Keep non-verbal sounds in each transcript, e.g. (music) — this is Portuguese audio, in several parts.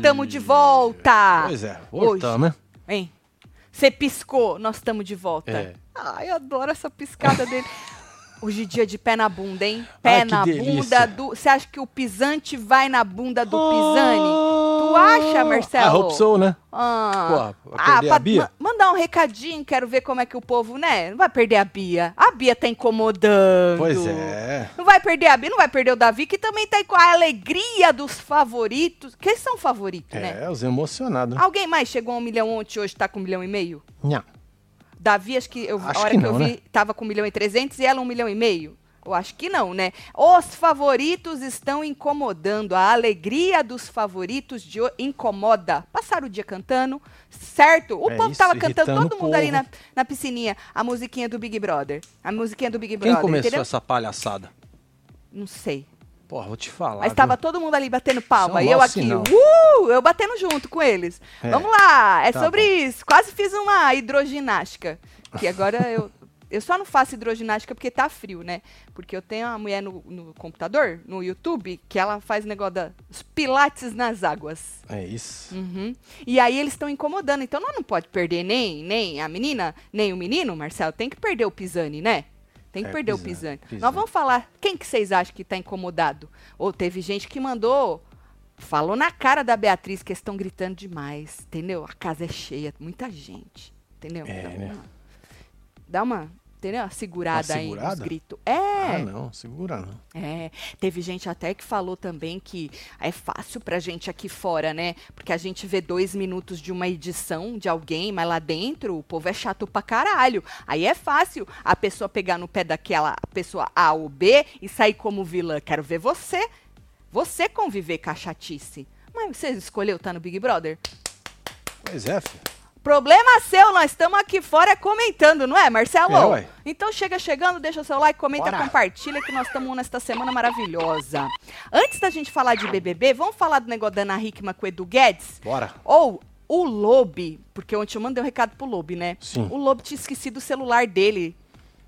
Eita! Tamo de volta! Pois é, voltamos, né? Hein? Você piscou, nós estamos de volta. É. Ai, eu adoro essa piscada dele. Hoje é dia de pé na bunda, hein? Pé Ai, na delícia. bunda do. Você acha que o pisante vai na bunda do pisane? Tu acha, Marcelo? I hope so, né? Ah, Pô, vai perder a Bia? ma- mandar um recadinho, quero ver como é que o povo, né? Não vai perder a Bia. A Bia tá incomodando. Pois é. Não vai perder a Bia, não vai perder o Davi, que também tá aí com a alegria dos favoritos. Quem são favoritos, né? É, os emocionados. Alguém mais chegou a um milhão ontem, hoje tá com um milhão e meio? Não. Davi, acho que eu, Acho a hora que que, eu não, vi, né? tava com um milhão e trezentos e ela um milhão e meio. Eu acho que não, né? Os favoritos estão incomodando. A alegria dos favoritos de incomoda. Passaram o dia cantando, certo? O É povo isso, tava cantando, todo mundo ali na, na piscininha. A musiquinha do Big Brother. A musiquinha do Big Quem Brother, começou entendeu? essa palhaçada? Não sei. Porra, vou te falar. Mas estava todo mundo ali batendo palma. E eu aqui, sinal. uh, eu batendo junto com eles. É. Vamos lá, é Tá sobre bom. isso. Quase fiz uma hidroginástica. Que agora (laughs) eu. Eu só não faço hidroginástica porque tá frio, né? Porque eu tenho uma mulher no, no computador, no YouTube, que ela faz negócio dos pilates nas águas. É isso. Uhum. E aí eles estão incomodando. Então nós não pode perder nem, nem a menina, nem o menino, Marcelo. Tem que perder o Pisani, né? Tem que É, perder o Pisani, Pisani. Nós vamos falar. Quem que vocês acham que tá incomodado? Ou teve gente que mandou. Falou na cara da Beatriz que eles estão gritando demais. Entendeu? A casa é cheia, muita gente. Entendeu? É, dá, né? dá uma. Entendeu? Segurada, Uma aí nos segurada? gritos. É. Ah, não, segura não. É, teve gente até que falou também que é fácil pra gente aqui fora, né? Porque a gente vê dois minutos de uma edição de alguém, mas lá dentro o povo é chato pra caralho. Aí é fácil a pessoa pegar no pé daquela pessoa A ou B e sair como vilã. Quero ver você. Você conviver com a chatice. Mas você escolheu estar no Big Brother? Pois é, filho. Problema seu, nós estamos aqui fora comentando, não é, Marcelo? É, então chega chegando, deixa o seu like, comenta, Bora. compartilha que nós estamos nesta semana maravilhosa. Antes da gente falar de BBB, vamos falar do negócio da Ana Hickman com o Edu Guedes? Bora. Ou o Lobe, porque ontem eu mandei um recado pro Lobe, né? Sim. O Lobe tinha esquecido o celular dele,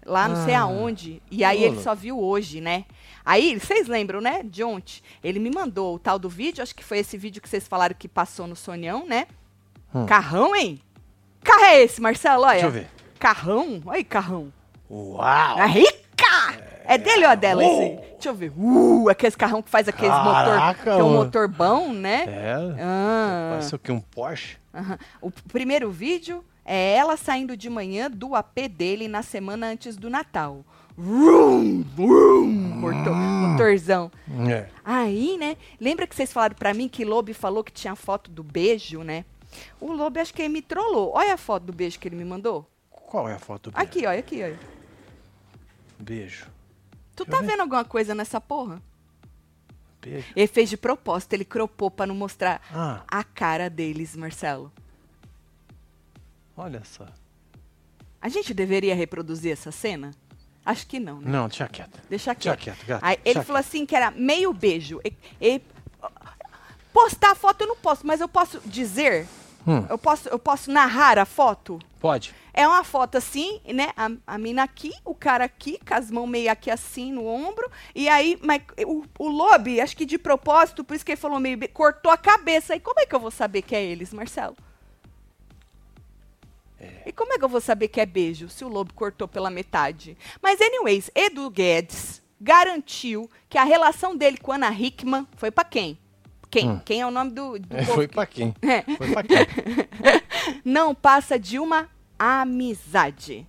lá não sei Ah. aonde, e aí Ô, ele só viu hoje, né? Aí, vocês lembram, né, de ontem? Ele me mandou o tal do vídeo, acho que foi esse vídeo que vocês falaram que passou no Sonhão, né? Hum. Carrão, hein? Carro é esse, Marcelo? Olha. Deixa eu ver. Carrão? Olha aí, carrão. Uau! É rica! É dele ou é dela esse aí? Deixa eu ver. Uh, aqueles carrão que faz aqueles motor. Caraca, Tem um motor bom, né? É. Ah. Parece o que? Um Porsche? O primeiro vídeo é ela saindo de manhã do AP dele na semana antes do Natal. Vrum, vrum, motor, motorzão. É. Aí, né? Lembra que vocês falaram pra mim que Lobe falou que tinha foto do beijo, né? O Lobe acho que ele me trollou. Olha a foto do beijo que ele me mandou. Qual é a foto do beijo? Aqui, olha, aqui, olha. Beijo. Tu Deixa tá ver. vendo alguma coisa nessa porra? Beijo. Ele fez de propósito, ele cropou pra não mostrar Ah, a cara deles, Marcelo. olha só. A gente deveria reproduzir essa cena? Acho que não, né? Não, deixa quieto. Deixa Deixa quieto. quieto, gato. Aí ele falou assim que era meio beijo. Postar a foto eu não posso, mas eu posso dizer, Hum, eu posso, eu posso narrar a foto. pode. É uma foto assim, né? A, a mina aqui, o cara aqui, com as mãos meio aqui assim no ombro. E aí, mas o, o Lobe, acho que de propósito, por isso que ele falou meio. cortou a cabeça. E como é que eu vou saber que é eles, Marcelo? E como é que eu vou saber que é beijo se o Lobo cortou pela metade? Mas, anyways, Edu Guedes garantiu que a relação dele com Ana Hickman foi pra quem? Quem? Hum. Quem é o nome do, do É, foi pra quem? (laughs) É. Foi pra quem? (laughs) Não passa de uma amizade.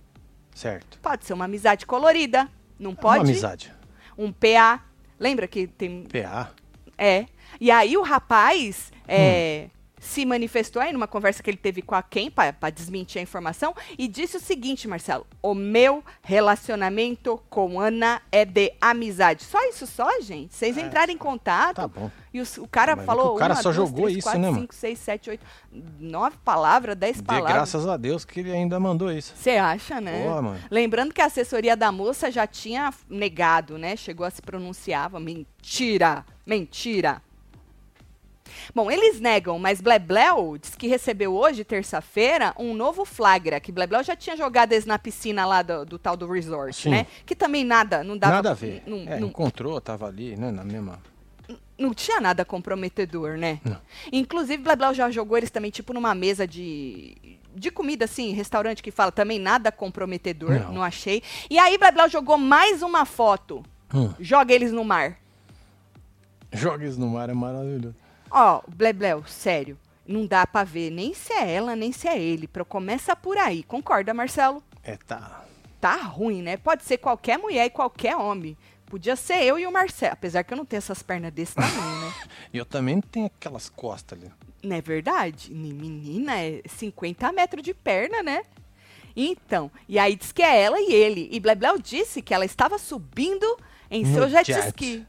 certo. Pode ser uma amizade colorida, não pode? Uma amizade. Um PA. Lembra que tem. PA. É. E aí o rapaz é, Hum. Se manifestou aí numa conversa que ele teve com a Ken para desmentir a informação e disse o seguinte, Marcelo: o meu relacionamento com Ana é de amizade. Só isso só, gente? Vocês entraram em contato Tá bom. e os- o cara Mas é falou. o cara uma, só duas, jogou três, isso, quatro, né, mano? cinco, seis, sete, oito, nove palavras, dez Dê palavras. graças a Deus que ele ainda mandou isso. Você acha, né? Pô, mano. Lembrando que a assessoria da moça já tinha negado, né? Chegou a se pronunciava. Mentira! Mentira! Bom, eles negam, mas Blebleu diz que recebeu hoje, terça-feira, um novo flagra. Que Blebleu já tinha jogado eles na piscina lá do, do tal do resort, Sim. né? Que também nada, não dava. Nada a ver. Não, é, não- encontrou, tava ali, né, na mesma... Não tinha nada comprometedor, né? Não. Inclusive, Blablau já jogou eles também, tipo, numa mesa de, de comida, assim, restaurante que fala também nada comprometedor, não, Não. achei. E aí, Blablau jogou mais uma foto. Hum. Joga eles no mar. Joga isso no mar, é maravilhoso. Ó, Blebleu, sério. Não dá pra ver nem se é ela, nem se é ele. Pro começa por aí. Concorda, Marcelo? É, tá. Tá ruim, né? Pode ser qualquer mulher e qualquer homem. Podia ser eu e o Marcelo. Apesar que eu não tenho essas pernas desse tamanho, né? (laughs) Eu também tenho aquelas costas ali. Não é verdade? Ni- Menina, é 50 metros de perna, né? Então, e aí diz que é ela e ele. E Blebleu disse que ela estava subindo em No seu jet, jet. ski.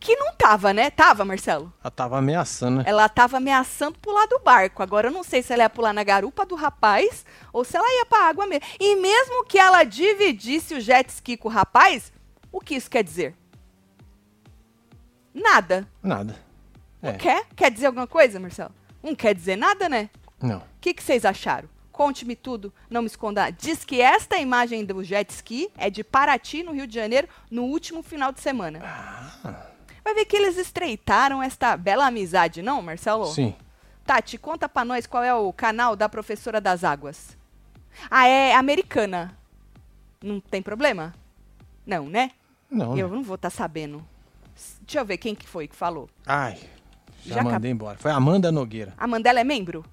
Que não tava, né? Tava, Marcelo? Ela tava ameaçando, né? Ela tava ameaçando pular do barco. Agora eu não sei se ela ia pular na garupa do rapaz ou se ela ia pra água mesmo. E mesmo que ela dividisse o jet ski com o rapaz, o que isso quer dizer? Nada. Nada. É, Quer? Quer dizer alguma coisa, Marcelo? Não quer dizer nada, né? não. O que, que vocês acharam? Conte-me tudo, não me esconda. Diz que esta imagem do jet ski é de Paraty, no Rio de Janeiro, no último final de semana. Ah. Vai ver que eles estreitaram esta bela amizade, não, Marcelo? Sim. Tati, conta pra nós qual é o canal da Professora das Águas. Ah, é americana. Não tem problema? Não, né? Não. Eu né? não vou estar sabendo. S- Deixa eu ver quem que foi que falou. Ai, já, Já mandei embora. Foi a Amanda Nogueira. A Mandela é membro?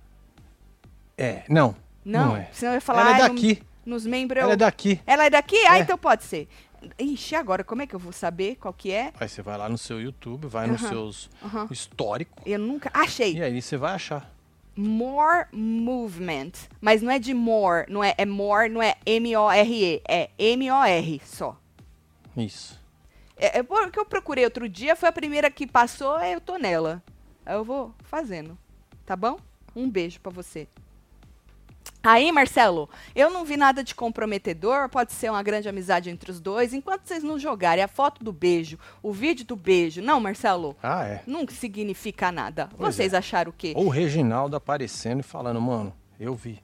É, não. Não, é. senão eu ia falar... Ela é "Ai, no- daqui. nos membros... Ela é daqui. Ela é daqui? Ah, É. então pode ser. Ixi, agora como é que eu vou saber qual que é? Aí você vai lá no seu YouTube, vai nos Aham, seus aham. históricos. Eu nunca... Achei. E aí você vai achar. More Movement. Mas não é de more, não é, é more, não é M-O-R-E. É M-O-R só. Isso. É, é porque eu procurei outro dia, foi a primeira que passou, eu tô nela. Aí eu vou fazendo. Tá bom? Um beijo pra você. Aí, Marcelo, eu não vi nada de comprometedor, pode ser uma grande amizade entre os dois, enquanto vocês não jogarem a foto do beijo, o vídeo do beijo. Não, Marcelo, Ah, é. não significa nada. Pois vocês é. acharam o quê? Ou o Reginaldo aparecendo e falando, mano, eu vi.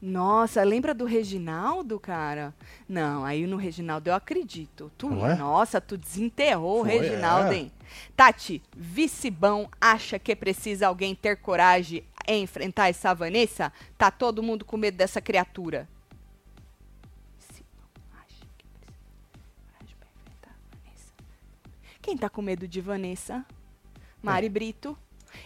Nossa, lembra do Reginaldo, cara? Não, aí no Reginaldo eu acredito. Tu, é? Nossa, tu desenterrou Foi, o Reginaldo, é. hein? Tati, vicebão acha que precisa alguém ter coragem em enfrentar essa Vanessa? Tá todo mundo com medo dessa criatura. Quem tá com medo de Vanessa? Mari Brito.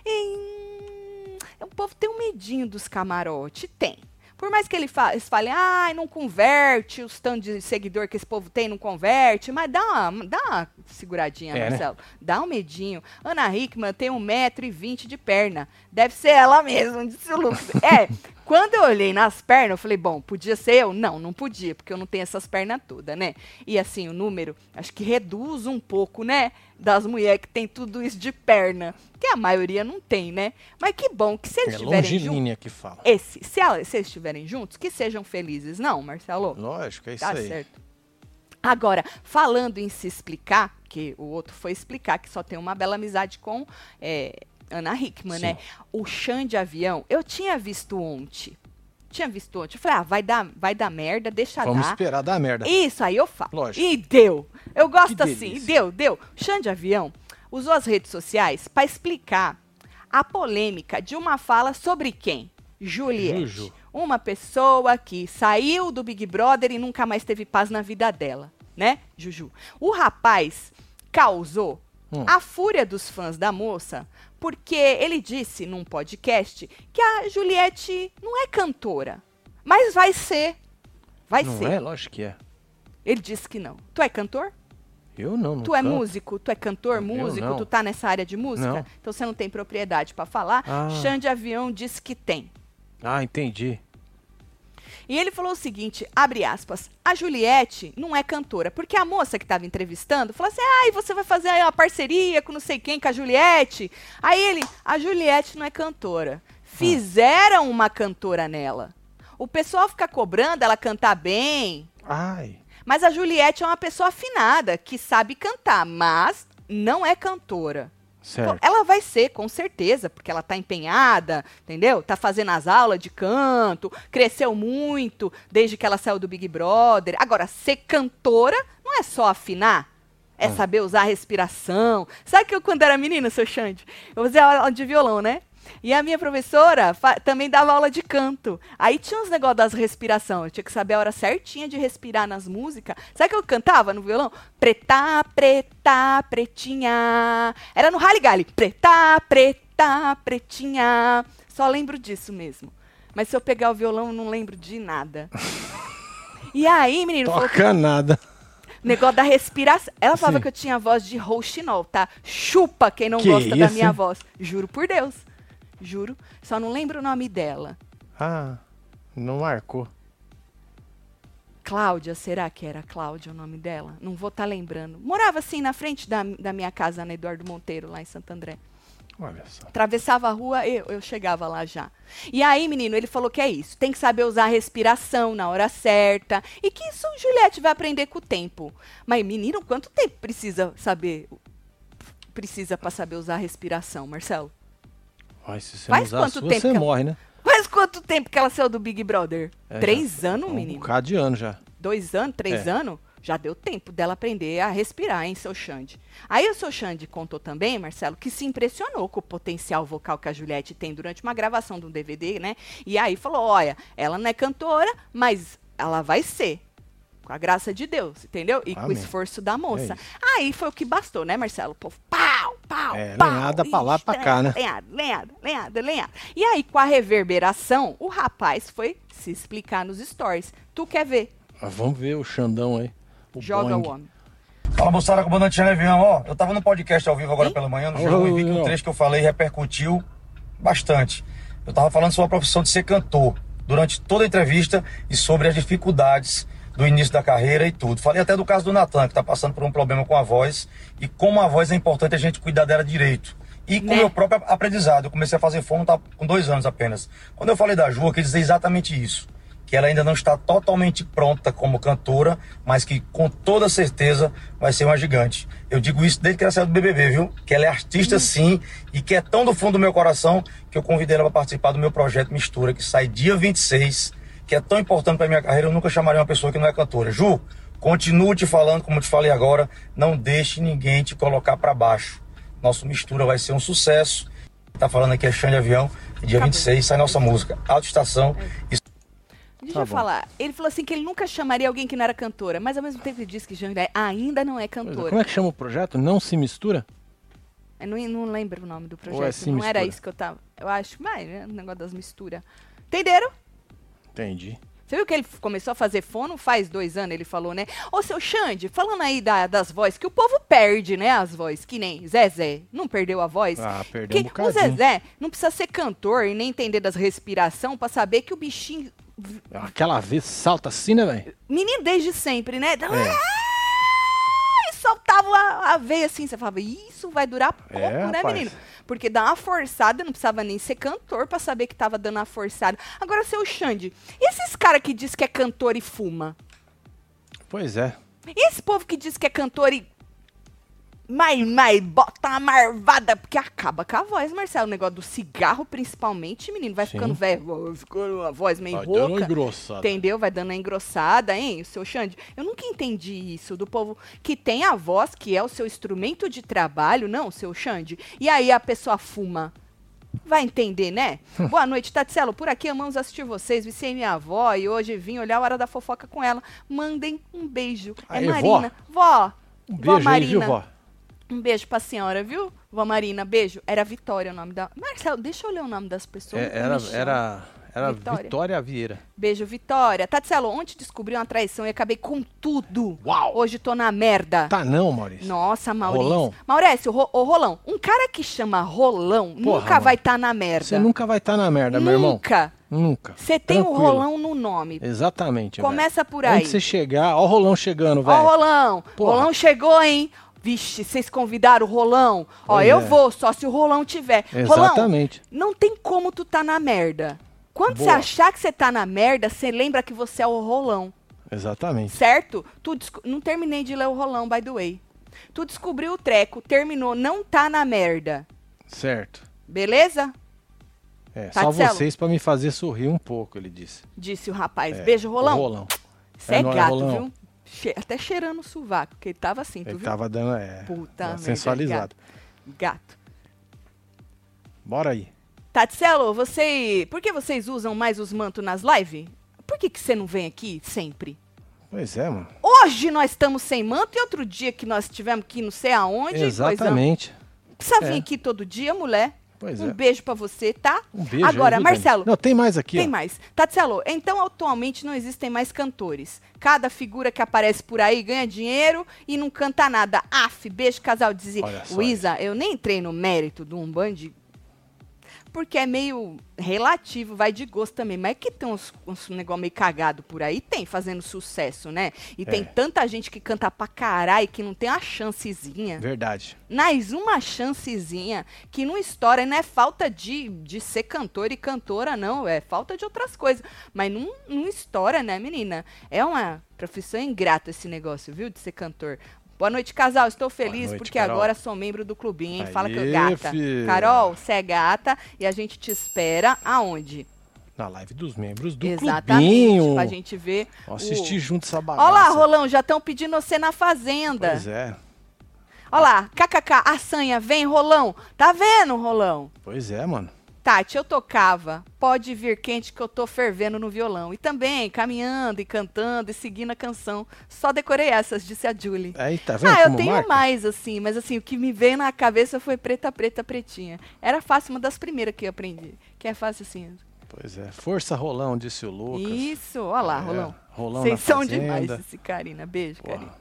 E, hum, o povo tem um medinho dos camarote. Tem. Por mais que ele fa eles falem, ai, não converte, os tantos de seguidor que esse povo tem não converte, mas dá uma, dá uma seguradinha, É, né? Marcelo. Dá um medinho. Ana Hickman tem 1,20m de perna. Deve ser ela mesma, disse o Lucas. é, quando eu olhei nas pernas, eu falei, bom, podia ser eu? Não, não podia, porque eu não tenho essas pernas todas, né? E assim, o número, acho que reduz um pouco, né? Das mulheres que tem tudo isso de perna. Que a maioria não tem, né? Mas que bom que se eles É estiverem juntos. que fala. Esse, se, ela- se eles estiverem juntos, que sejam felizes, não, Marcelo? Lógico, é isso Tá aí. certo. Agora, falando em se explicar, que o outro foi explicar que só tem uma bela amizade com é, Ana Hickman, Sim. né? O chão de avião, eu tinha visto ontem. Tinha visto ontem. Eu falei, ah, vai dar, vai dar merda, deixa Vamos dar. esperar dar merda. Isso, aí eu falo. Lógico. E deu. Eu gosto assim, e deu, deu. Xande de Avião usou as redes sociais para explicar a polêmica de uma fala sobre quem? Juliette. Juju. Uma pessoa que saiu do Big Brother e nunca mais teve paz na vida dela, né, Juju? O rapaz causou Hum. a fúria dos fãs da moça porque ele disse num podcast que a Juliette não é cantora, mas vai ser. Vai não ser. é? Lógico que é. Ele disse que não. Tu é cantor? Eu não, não tu é canto. músico? Tu é cantor, músico? não. Tu tá nessa área de música? Não. Então você não tem propriedade para falar. Ah. Xande Avião disse que tem. Ah, entendi. E ele falou o seguinte, abre aspas, a Juliette não é cantora, porque a moça que estava entrevistando falou assim, ai, você vai fazer uma parceria com não sei quem, com a Juliette. Aí ele, a Juliette não é cantora. Fizeram uma cantora nela. O pessoal fica cobrando ela cantar bem, Ai. mas a Juliette é uma pessoa afinada, que sabe cantar, mas não é cantora. Certo. Ela vai ser, com certeza, porque ela tá empenhada, entendeu? Tá fazendo as aulas de canto, cresceu muito desde que ela saiu do Big Brother. Agora, ser cantora não é só afinar. É saber usar a respiração. Sabe que eu, quando era menina, seu Xande, eu fazia aula de violão, né? E a minha professora também dava aula de canto. Aí tinha uns negócios das respiração. Eu tinha que saber a hora certinha de respirar nas músicas. Sabe que eu cantava no violão? Preta, preta, pretinha. Era no Rally Galley. Preta, preta, pretinha. Só lembro disso mesmo. Mas se eu pegar o violão, eu não lembro de nada. E aí, menino, falou Toca nada. negócio da respiração. Ela falava Sim. que eu tinha voz de rouxinol, tá? Chupa quem não Que gosta da isso, minha hein? voz. Juro por Deus. Juro. Só não lembro o nome dela. Ah, não marcou. Cláudia, será que era Cláudia o nome dela? Não vou estar lembrando. Morava assim na frente da, da minha casa na Eduardo Monteiro, lá em Santo André. Olha só. Atravessava a rua, eu, eu chegava lá já. E aí, menino, ele falou que é isso. Tem que saber usar a respiração na hora certa. E que isso Juliette vai aprender com o tempo. Mas, menino, quanto tempo precisa saber? Precisa para saber usar a respiração, Marcelo? Ai, se você Faz não usar quanto sua, tempo você ela- morre, né? Faz quanto tempo que ela saiu do Big Brother? É, Três já- anos, um menino? bocado de ano já. Dois anos, três É. anos? Já deu tempo dela aprender a respirar, hein, seu Xande? Aí o seu Xande contou também, Marcelo, que se impressionou com o potencial vocal que a Juliette tem durante uma gravação de um DVD, né? E aí falou: olha, ela não é cantora, mas ela vai ser. Com a graça de Deus, entendeu? E com o Amém. esforço da moça. É aí foi o que bastou, né, Marcelo? O povo, pau, pau, É, pau. lenhada pra lá, pra cá, né? Lenhada, lenhada, lenhada, lenhada. E aí, com a reverberação, o rapaz foi se explicar nos stories. Tu quer ver? Ah, vamos ver o Xandão aí. O Joga Boing. o homem. Fala moçada, comandante Jean Levião, ó, eu tava no podcast ao vivo agora Hein? pela manhã no G1 e vi que o trecho que eu falei repercutiu bastante. Eu tava falando sobre a profissão de ser cantor durante toda a entrevista e sobre as dificuldades do início da carreira e tudo. Falei até do caso do Natan, que tá passando por um problema com a voz e como a voz é importante a gente cuidar dela direito. E com o Né? meu próprio aprendizado. Eu comecei a fazer fono tá, com dois anos apenas. Quando eu falei da Ju, eu quis dizer exatamente isso que ela ainda não está totalmente pronta como cantora, mas que com toda certeza vai ser uma gigante. Eu digo isso desde que ela saiu do BBB, viu? Que ela é artista sim e que é tão do fundo do meu coração que eu convidei ela para participar do meu projeto Mistura, que sai dia 26, que é tão importante para minha carreira, eu nunca chamaria uma pessoa que não é cantora. Ju, continuo te falando como eu te falei agora, não deixe ninguém te colocar para baixo. Nosso Mistura vai ser um sucesso. Tá falando aqui é Xande Avião, dia Acabou. 26 sai nossa música, Autoestação. E Deixa Tá eu bom. falar. Ele falou assim que ele nunca chamaria alguém que não era cantora, mas ao mesmo tempo ele disse que Jean ainda não é é, cantora. Como é que chama o projeto? Não se mistura? Eu não, não lembro o nome do projeto. É não era mistura? isso que eu tava. Eu acho, mas é um negócio das misturas. Entenderam? Entendi. Você viu que ele começou a fazer fono faz dois anos, ele falou, né? Ô, seu Xande, falando aí da- das vozes, que o povo perde, né, as vozes, que nem Zezé, não perdeu a voz? Ah, perdeu um que o bocadinho. Zezé não precisa ser cantor e nem entender das respiração pra saber que o bichinho... Aquela vez salta assim, né, velho? Menino desde sempre, né? É. E soltava a, a veia assim, você falava, isso vai durar pouco, É, né, rapaz. menino? Porque dá uma forçada, não precisava nem ser cantor pra saber que tava dando uma forçada. Agora, seu Xande, e esses caras que diz que é cantor e fuma? Pois é. E esse povo que diz que é cantor e. Mas, mas, bota uma marvada, porque acaba com a voz, Marcelo. O negócio do cigarro, principalmente, menino, vai Sim. ficando velho, vai ficando uma voz meio Vai dando uma rouca. engrossada. Entendeu? Vai dando a engrossada, hein, o seu Xande? Eu nunca entendi isso do povo que tem a voz, que é o seu instrumento de trabalho, não, seu Xande. E aí a pessoa fuma. Vai entender, né? (laughs) Boa noite, Tatselo. Por aqui amamos assistir vocês. Vicei minha avó e hoje vim olhar a hora da fofoca com ela. Mandem um beijo. É Aê, Marina. Vó. Um vó beijo aí, Marina. viu, vó? Um beijo pra senhora, viu? Vó Marina, beijo. Era Vitória o nome da. Marcelo, deixa eu ler o nome das pessoas. É, era, era, era Vitória. Vitória. Vieira. Beijo, Vitória. Tatselo, ontem descobri uma traição e acabei com tudo. Uau! Hoje tô na merda. Tá não, Maurício. Nossa, Maurício. Rolão? Maurício, ro, ô Rolão, um cara que chama Rolão Porra, nunca mano. vai estar na merda. Você nunca vai estar na merda, meu irmão. Nunca. Nunca. Você tem o Tranquilo. Rolão no nome. Exatamente. Começa por aí. Onde você chegar, ó o rolão chegando, Ó, velho. o Rolão. Porra. Rolão chegou, hein? Vixe, vocês convidaram o Rolão? Ó, Pois eu é. vou, só se o Rolão tiver. Exatamente. Rolão, não tem como tu tá na merda. Quando você achar que você tá na merda, você lembra que você é o Rolão. Exatamente. Certo? Tu não terminei de ler o Rolão, by the way. Tu descobriu o treco, terminou, não tá na merda. Certo. Beleza? É, só Tatselo. vocês pra me fazer sorrir um pouco, ele disse. Disse o rapaz. É, Beijo, Rolão. o Rolão. Você é, É gato, Rolão. viu? Che- até cheirando o sovaco, porque ele tava assim, tu Ele viu? tava dando, é, Puta dando merda, sensualizado. Gato. Bora aí. Tatselo, você. Por que vocês usam mais os mantos nas lives? Por que, que você não vem aqui sempre? Pois é, mano. Hoje nós estamos sem manto e outro dia que nós tivemos que ir não sei aonde. coisão. Exatamente. Precisa É. vir aqui todo dia, mulher. Pois um é. beijo pra você, tá? Um beijo. Agora, aí, Marcelo? Não, tem mais aqui, Tem ó. mais. Tatselo, então atualmente não existem mais cantores. Cada figura que aparece por aí ganha dinheiro e não canta nada. Af, beijo, casal. Dizia, Luísa, eu nem entrei no mérito do Umband, porque é meio relativo, vai de gosto também. Mas é que tem uns, uns negócio meio cagado por aí, tem, fazendo sucesso, né? E tem É. tanta gente que canta pra caralho que não tem a chancezinha. Verdade. Mais uma chancezinha que não estoura, não é falta de, de ser cantor e cantora, não, é falta de outras coisas. Mas não, não estoura, né, menina? É uma profissão ingrata esse negócio, viu, de ser cantor. Boa noite, casal. Estou feliz noite, porque Carol. agora sou membro do clubinho, hein? Fala que eu Aê, gata. filha. Carol, você é gata e a gente te espera aonde? Na live dos membros do Exatamente, clubinho. pra gente ver. Vamos o- assistir junto essa bagaça. Olha lá, Rolão, já estão pedindo você na fazenda. Pois é. Olha lá, kkk, a sanha, vem, Rolão. Tá vendo, Rolão? Pois é, mano. Tati, eu tocava. Pode vir quente que eu tô fervendo no violão. E também caminhando e cantando e seguindo a canção. Só decorei essas, disse a Julie. Aí, tá vendo Ah, eu tenho marca? mais, assim, mas assim, o que me veio na cabeça foi preta, preta, pretinha. Era fácil, uma das primeiras que eu aprendi. Que é fácil assim. Pois é. Força Rolão, disse o Lucas. Isso, olha lá, É, Rolão. Rolão Vocês são fazenda. demais, esse Karina. Beijo, Porra, Karina.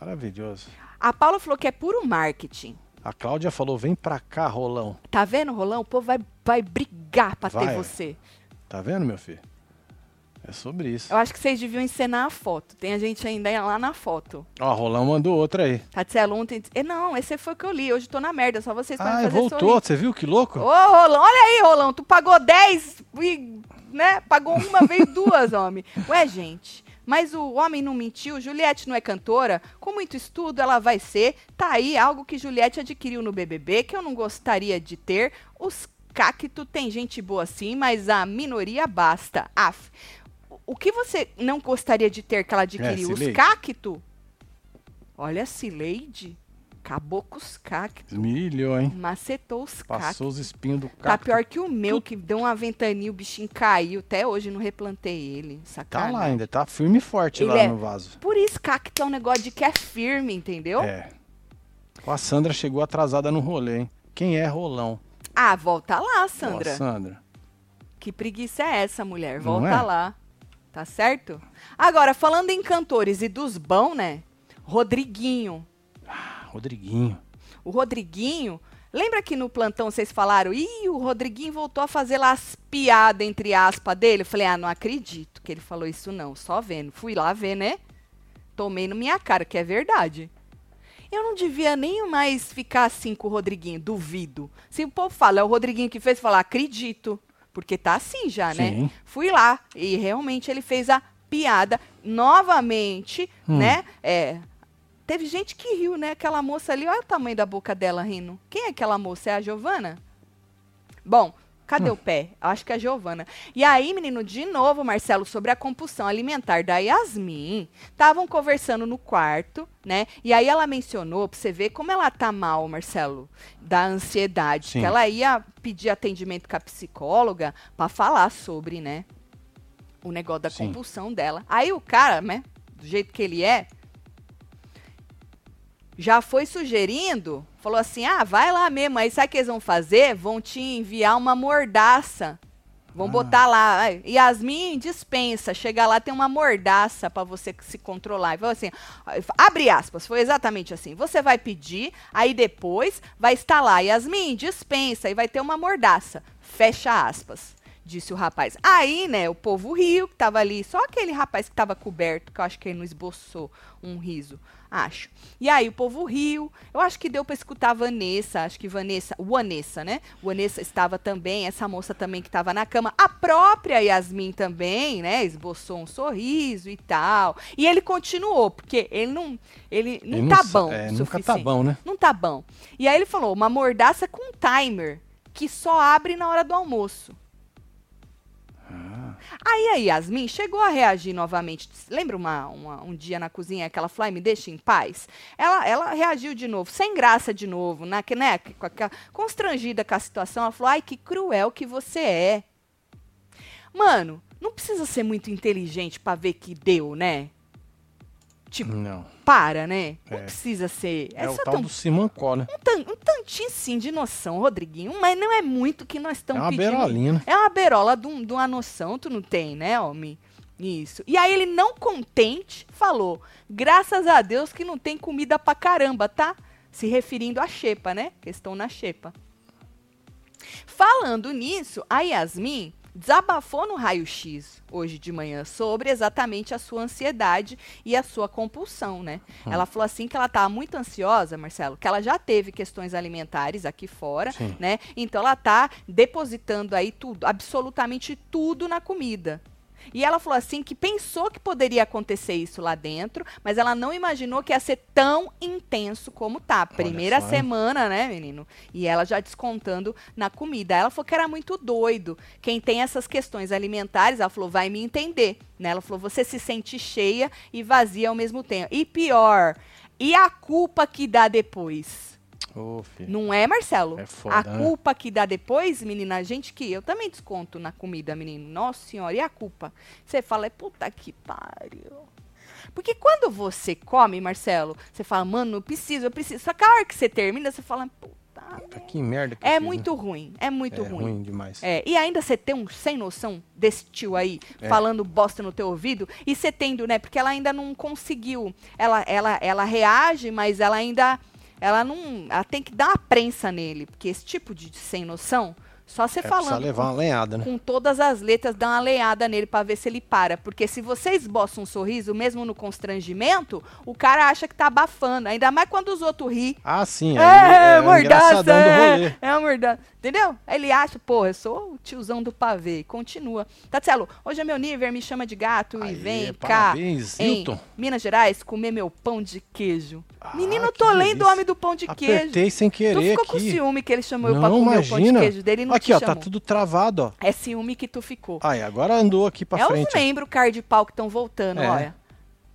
maravilhoso. A Paula falou que é puro marketing. A Cláudia falou, vem pra cá, Rolão. Tá vendo, Rolão? O povo vai, vai brigar pra ter Vai. você. Tá vendo, meu filho? É sobre isso. Eu acho que vocês deviam encenar a foto. Tem a gente ainda lá na foto. Ó, Rolão mandou outra aí. Tatiana ontem. Eh, Não, esse foi o que eu li. Hoje tô na merda. Só vocês podem Ah, fazer voltou. sorrir. Você viu que louco? Ô, Rolão, olha aí, Rolão. Tu pagou 10 e, né? Pagou uma vez duas, homem. Ué, gente. Mas o homem não mentiu, Juliette não é cantora. Com muito estudo, ela vai ser. Tá aí algo que Juliette adquiriu no BBB, que eu não gostaria de ter. Os cacto tem gente boa sim, mas a minoria basta. Af. o- que você não gostaria de ter que ela adquiriu? Os Cileide. cacto? Olha, Cileide. Acabou com os cactos. Milhão, hein? Macetou os cactos. Passou os espinhos do Tá cacto. pior que o meu, que deu uma ventania, o bichinho caiu. Até hoje não replantei ele. Tá Sacanagem. lá ainda, tá firme e forte Ele lá é- no vaso. Por isso, cacto é um negócio de que é firme, entendeu? É. A Sandra chegou atrasada no rolê, hein? Quem é Rolão? Ah, volta lá, Ó, Sandra. Sandra. Que preguiça é essa, mulher? Volta é? lá. Tá certo? Agora, falando em cantores e dos bons, né? Rodriguinho. Ah, Rodriguinho. O Rodriguinho. Lembra que no plantão vocês falaram, ih, o Rodriguinho voltou a fazer lá as piadas, entre aspas, dele? Eu falei, ah, não acredito que ele falou isso não, só vendo. Fui lá ver, né? Tomei no minha cara, que é verdade. Eu não devia nem mais ficar assim com o Rodriguinho, duvido. Se o povo fala, é o Rodriguinho que fez, falar, acredito. Porque tá assim já, né? Sim. Fui lá e realmente ele fez a piada novamente, Hum. né? É, teve gente que riu, né? Aquela moça ali, olha o tamanho da boca dela rindo. Quem é aquela moça? É a Giovana? Bom, cadê Hum. o pé? Acho que é a Giovana. E aí, menino, de novo, Marcelo, sobre a compulsão alimentar da Yasmin. Estavam conversando no quarto, né? E aí ela mencionou, pra você ver como ela tá mal, Marcelo, da ansiedade. Sim. Que ela ia pedir atendimento com a psicóloga pra falar sobre, né? O negócio da Sim. compulsão dela. Aí o cara, né? Do jeito que ele é, já foi sugerindo, falou assim: ah, vai lá mesmo. Aí sabe o que eles vão fazer? Vão te enviar uma mordaça. Vão Ah. botar lá, Yasmin dispensa, chega lá tem uma mordaça pra você se controlar. E falou assim, abre aspas, foi exatamente assim. Você vai pedir, aí depois vai estar lá, Yasmin dispensa e vai ter uma mordaça. Fecha aspas. Disse o rapaz. Aí, né, o povo riu, que tava ali, só aquele rapaz que tava coberto, que eu acho que ele não esboçou um riso, acho. E aí o povo riu. Eu acho que deu pra escutar a Vanessa, acho que Vanessa, o Vanessa, né? O Vanessa estava também, essa moça também que estava na cama. A própria Yasmin também, né? Esboçou um sorriso e tal. E ele continuou, porque ele não, ele não Ele tá sa- bom. é, nunca tá bom, né? Não tá bom. E aí ele falou, uma mordaça com timer, que só abre na hora do almoço. Ah, Aí a Yasmin chegou a reagir novamente. Lembra uma, uma- um dia na cozinha que ela falou, "Ai, me deixa em paz? Ela, ela reagiu de novo, sem graça de novo, que- né? com aquela- constrangida com a situação. Ela falou, ai, que cruel que você é. Mano, não precisa ser muito inteligente pra ver que deu, né? Tipo, não. para, né? Não É. precisa ser. É, o só tal tão- do Simancó, né? um, tan- um tantinho sim de noção, Rodriguinho, mas não é muito que nós É estamos uma pedindo. berolina. É uma berola de, um- de uma noção, tu não tem, né, homem? Isso. E aí ele, não contente, falou: graças a Deus que não tem comida pra caramba, tá? Se referindo à xepa, né? Questão na xepa. Falando nisso, a Yasmin desabafou no raio-x hoje de manhã sobre exatamente a sua ansiedade e a sua compulsão, né? Ela falou assim que ela estava muito ansiosa, Marcelo, que ela já teve questões alimentares aqui fora, Sim. né? Então ela tá depositando aí tudo, absolutamente tudo na comida. E ela falou assim que pensou que poderia acontecer isso lá dentro, mas ela não imaginou que ia ser tão intenso como tá. Primeira semana, né, menino? E ela já descontando na comida. Ela falou que era muito doido. Quem tem essas questões alimentares, ela falou, vai me entender. Né? Ela falou, você se sente cheia e vazia ao mesmo tempo. E pior, e a culpa que dá depois? Filho. Não é, Marcelo? É foda, a né? culpa que dá depois, menina, a gente que eu também desconto na comida, menino. Nossa senhora, e a culpa? Você fala, é puta que pariu. Porque quando você come, Marcelo, você fala, mano, eu preciso, eu preciso. Só que a hora que você termina, você fala, puta. Puta, que merda que É fiz, né? muito ruim, é muito é ruim. ruim demais. É, e ainda você tem um sem noção desse tio aí, É. falando bosta no teu ouvido, e você tendo, né? Porque ela ainda não conseguiu. Ela, ela, ela reage, mas ela ainda. Ela não. Ela tem que dar uma prensa nele. Porque esse tipo de sem noção, só você É, falando levar uma lenhada, né? com todas as letras, dá uma lenhada nele pra ver se ele para. Porque se você esboça um sorriso, mesmo no constrangimento, o cara acha que tá abafando. Ainda mais quando os outros ri. Ah, sim. É, aí o mordaça, é, é uma mordaça. Entendeu? Aí Ele acha, pô, eu sou o tiozão do pavê. E Continua. Tatselo, hoje é meu nível, me chama de gato e Aê, vem parabéns, cá. Em Hilton. Minas Gerais, comer meu pão de queijo. Ah, Menino, eu tô lendo o homem do pão de queijo. Apertei sem Tu querer ficou com aqui. ciúme que ele chamou eu Não, pra comer o pão de imagina. queijo dele e não Aqui, ó, tá tudo travado, ó. É ciúme que tu ficou. Aí, agora andou aqui pra é frente. os membros cara de pau que estão voltando, É. olha.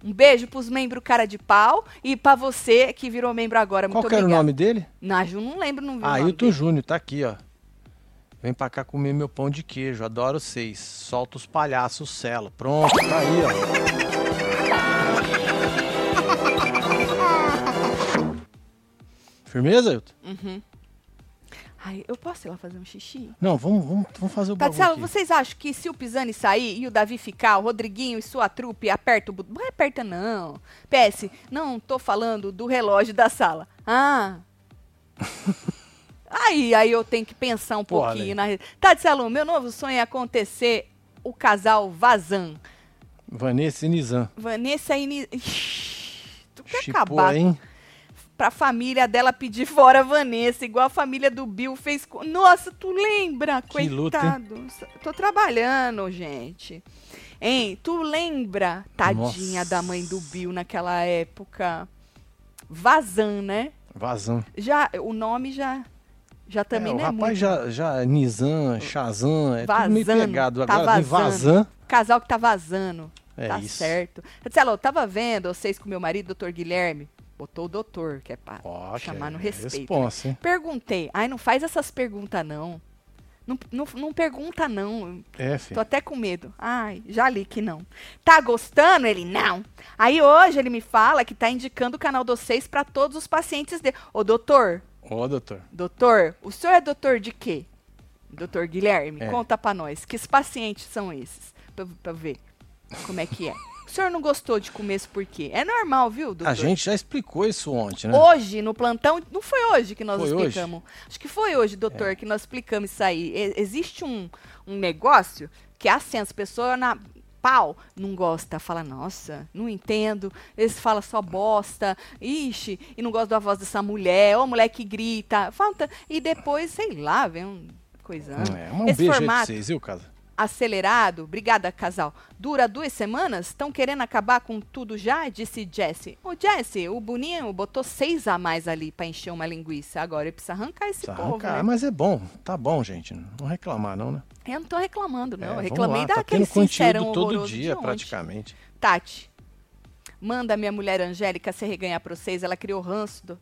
Um beijo pros membros cara de pau e pra você que virou membro agora. Qual Muito que era o nome dele? Nájio, não lembro, não vi Ah, Ailton. Júnior, tá aqui, ó. Vem pra cá comer meu pão de queijo, adoro vocês. Solta os palhaços, celo. Pronto, tá aí, ó. (laughs) Firmeza, Ailton? Ai, eu posso ir lá fazer um xixi? Não, vamos, vamos, vamos fazer o bagulho Tatiana, aqui. vocês acham que se o Pisani sair e o Davi ficar, o Rodriguinho e sua trupe aperta o botão? Não aperta, não. PS, não tô falando do relógio da sala. Ah. (laughs) aí, aí eu tenho que pensar um Pô, pouquinho Ale. na. Tatiana, meu novo sonho é acontecer o casal Vazan. Vanessa e Nizam. Vanessa e. Ni- Ixi, Tu quer Chipou, acabar hein? Pra família dela pedir (laughs) fora a Vanessa, igual a família do Bill fez com. Nossa, tu lembra? Que luta? Coitado. Tô trabalhando, gente. Hein? Tu lembra, tadinha Nossa. da mãe do Bill naquela época? Vazan, né? Vazam. Já, o nome já. Já também é, o não é rapaz muito. já, já Nizam, Shazam, é tudo meio Vazando, pegado. tá Agora vem vazando. Casal que tá vazando. É tá isso. certo. Marcelo, eu tava vendo vocês com meu marido, doutor Guilherme. Botou o doutor, que é pra Ó, chamar no é respeito. Responsa, hein? Perguntei. Ai, não faz essas perguntas, não. Não, não. não pergunta, não. É, Tô até com medo. Ai, já li que não. Tá gostando? Ele, não. Aí hoje ele me fala que tá indicando o canal dos seis pra todos os pacientes dele. Ô, doutor, Ó, doutor. doutor, o senhor é doutor de quê? Doutor Guilherme, É. conta pra nós. Que pacientes são esses? Pra, pra ver como é que é. (laughs) O senhor não gostou de começo por quê? É normal, viu, doutor? A gente já explicou isso ontem, né? Hoje, no plantão, não foi hoje que nós Foi hoje? É. explicamos. Acho que foi hoje, doutor, que nós explicamos isso aí. E- existe um, um negócio que é assim, as pessoas na pau não gosta, fala, nossa, não entendo. Eles falam só bosta, ixi, e não gosta da voz dessa mulher, ou a mulher que grita, falta. E depois, sei lá, vem um coisão. É, um Esse beijo formato. vocês, viu, casa? Acelerado. Obrigada, casal. Dura duas semanas? Estão querendo acabar com tudo já? Disse Jesse. Ô, Jesse, o Boninho botou seis a mais ali pra encher uma linguiça. Agora ele precisa arrancar esse Precisa povo, arrancar. né? Mas é bom, tá bom, gente. Não reclamar, não, né? Eu não tô reclamando, não. É, Eu reclamei lá, tá daquele tendo sincerão todo dia, praticamente. Tati, manda minha mulher Angélica se reganhar pra vocês. Ela criou ranço do...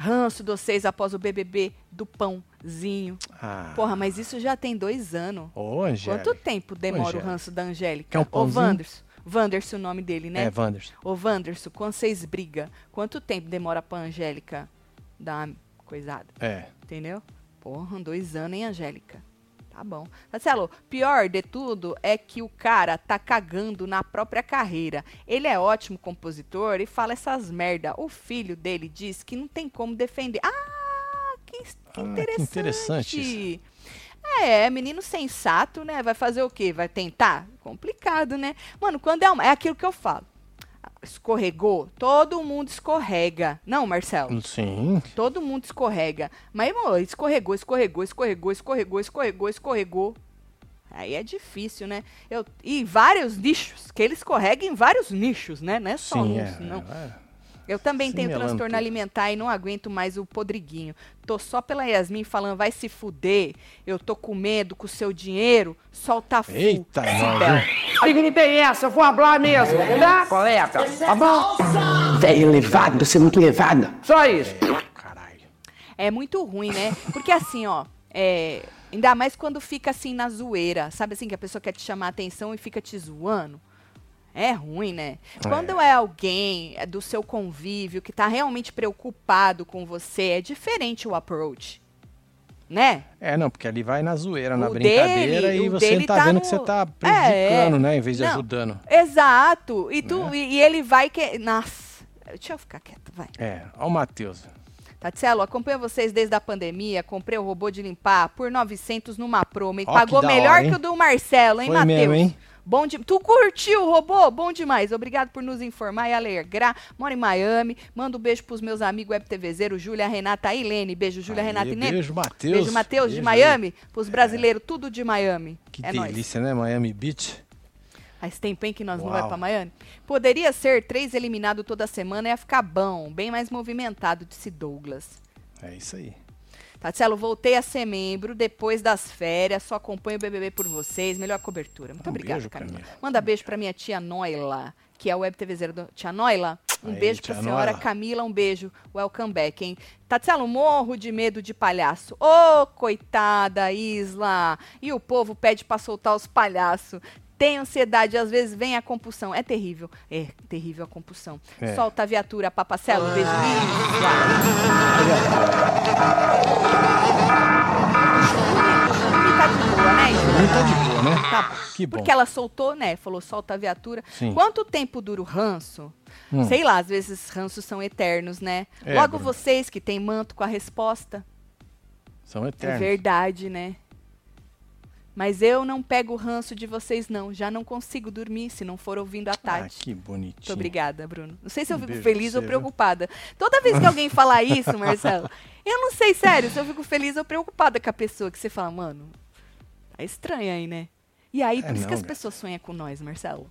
Ranço de vocês após o BBB do pãozinho. Ah, Porra, mas isso já tem dois anos. Ô, Angélica. Quanto tempo demora o Angélica. ranço da Angélica? Quer um Ô, pãozinho? Wanderson. Wanderson o nome dele, né? É, Wanderson. Ô, Wanderson, quando vocês brigam, quanto tempo demora pra Angélica dar uma coisada? É. Entendeu? Porra, dois anos, hein, Angélica? Tá bom. Marcelo, pior de tudo é que o cara tá cagando na própria carreira. Ele é ótimo compositor e fala essas merda. O filho dele diz que não tem como defender. Ah, que, que que interessante. interessante É, menino sensato, né? Vai fazer o quê? Vai tentar? Complicado, né? Mano, quando é uma, é aquilo que eu falo. Escorregou, todo mundo escorrega. Não, Marcelo? Sim. Todo mundo escorrega. Mas, irmão, escorregou, escorregou, escorregou, escorregou, escorregou, escorregou. Aí é difícil, né? Eu, e vários nichos, que ele escorrega em vários nichos, né? Não é só Sim, uns, é. não. é. Eu também tenho transtorno alimentar e não aguento mais o podriguinho. Tô só pela Yasmin falando, vai se fuder. Eu tô com medo com o seu dinheiro. Solta full. Eita, hein? Que gritei essa? Eu vou falar mesmo, tá? Coleta, tá bom? Velho levado, você é muito levado. Só isso. Caralho. É muito ruim, né? Porque assim, ó, é, ainda mais quando fica assim na zoeira, sabe assim, que a pessoa quer te chamar a atenção e fica te zoando. É ruim, né? Quando é alguém é do seu convívio que tá realmente preocupado com você, é diferente o approach. Né? É, não, porque ali vai na zoeira, na O brincadeira dele- e você dele tá, vendo no- que você tá É, prejudicando, é. né? Em vez de Não. ajudando. Exato. E, tu, Né? e, e ele vai que. Nossa. Deixa eu ficar quieto, vai. É, ó o Matheus. Tatselo, acompanho vocês desde a pandemia. Comprei o robô de limpar por 900 numa promo. E Ó, pagou melhor hora, que o do Marcelo, hein, Matheus? Bom de... Tu curtiu o robô? Bom demais. Obrigado por nos informar e alegrar. Moro em Miami. Manda um beijo pros meus amigos web TVzeiro, Júlia, Renata e Lene. Beijo, Júlia, Renata e Lene. Beijo, Matheus. Beijo, Matheus, de. Miami. Pros brasileiros, tudo de Miami. Que é nóis. delícia, né? Miami Beach. Faz tempo, hein, que nós não Uau. vai pra Miami. Poderia ser três eliminados toda semana, ia ficar bom. Bem mais movimentado, disse Douglas. É isso aí. Tatielo, voltei a ser membro depois das férias. Só acompanho o BBB por vocês. Melhor cobertura. Muito Um obrigada, Camila. Manda beijo pra minha tia Noila, que é a web TVzeira do Tia Noila. Um Aí, beijo pra tia senhora. Camila, um beijo. Welcome back, hein? Tatielo, morro de medo de palhaço. Ô, coitada, Isla. E o povo pede pra soltar os palhaços. Tem ansiedade, às vezes vem a compulsão. É terrível. É terrível a compulsão. É. Solta a viatura, papacelo. Beijo. Isla. E tá de boa, né, tá de boa, né? Tá bom. Que bom. Porque ela soltou, né? Falou, solta a viatura. Sim. Quanto tempo dura o ranço? Hum. Sei lá, às vezes ranços são eternos, né? É, Logo Bruno. vocês que têm manto com a resposta. São É eternos. verdade, né? Mas eu não pego o ranço de vocês, não. Já não consigo dormir se não for ouvindo a Ah, Tati. que bonitinho. Muito obrigada, Bruno. Não sei se eu fico beijo feliz ou preocupada. Toda vez que (laughs) alguém fala isso, Marcelo, eu não sei, sério, se eu fico feliz ou preocupada com a pessoa que você fala, mano, tá estranho aí, né? E aí, por É isso que não, as gata. pessoas sonham com nós, Marcelo.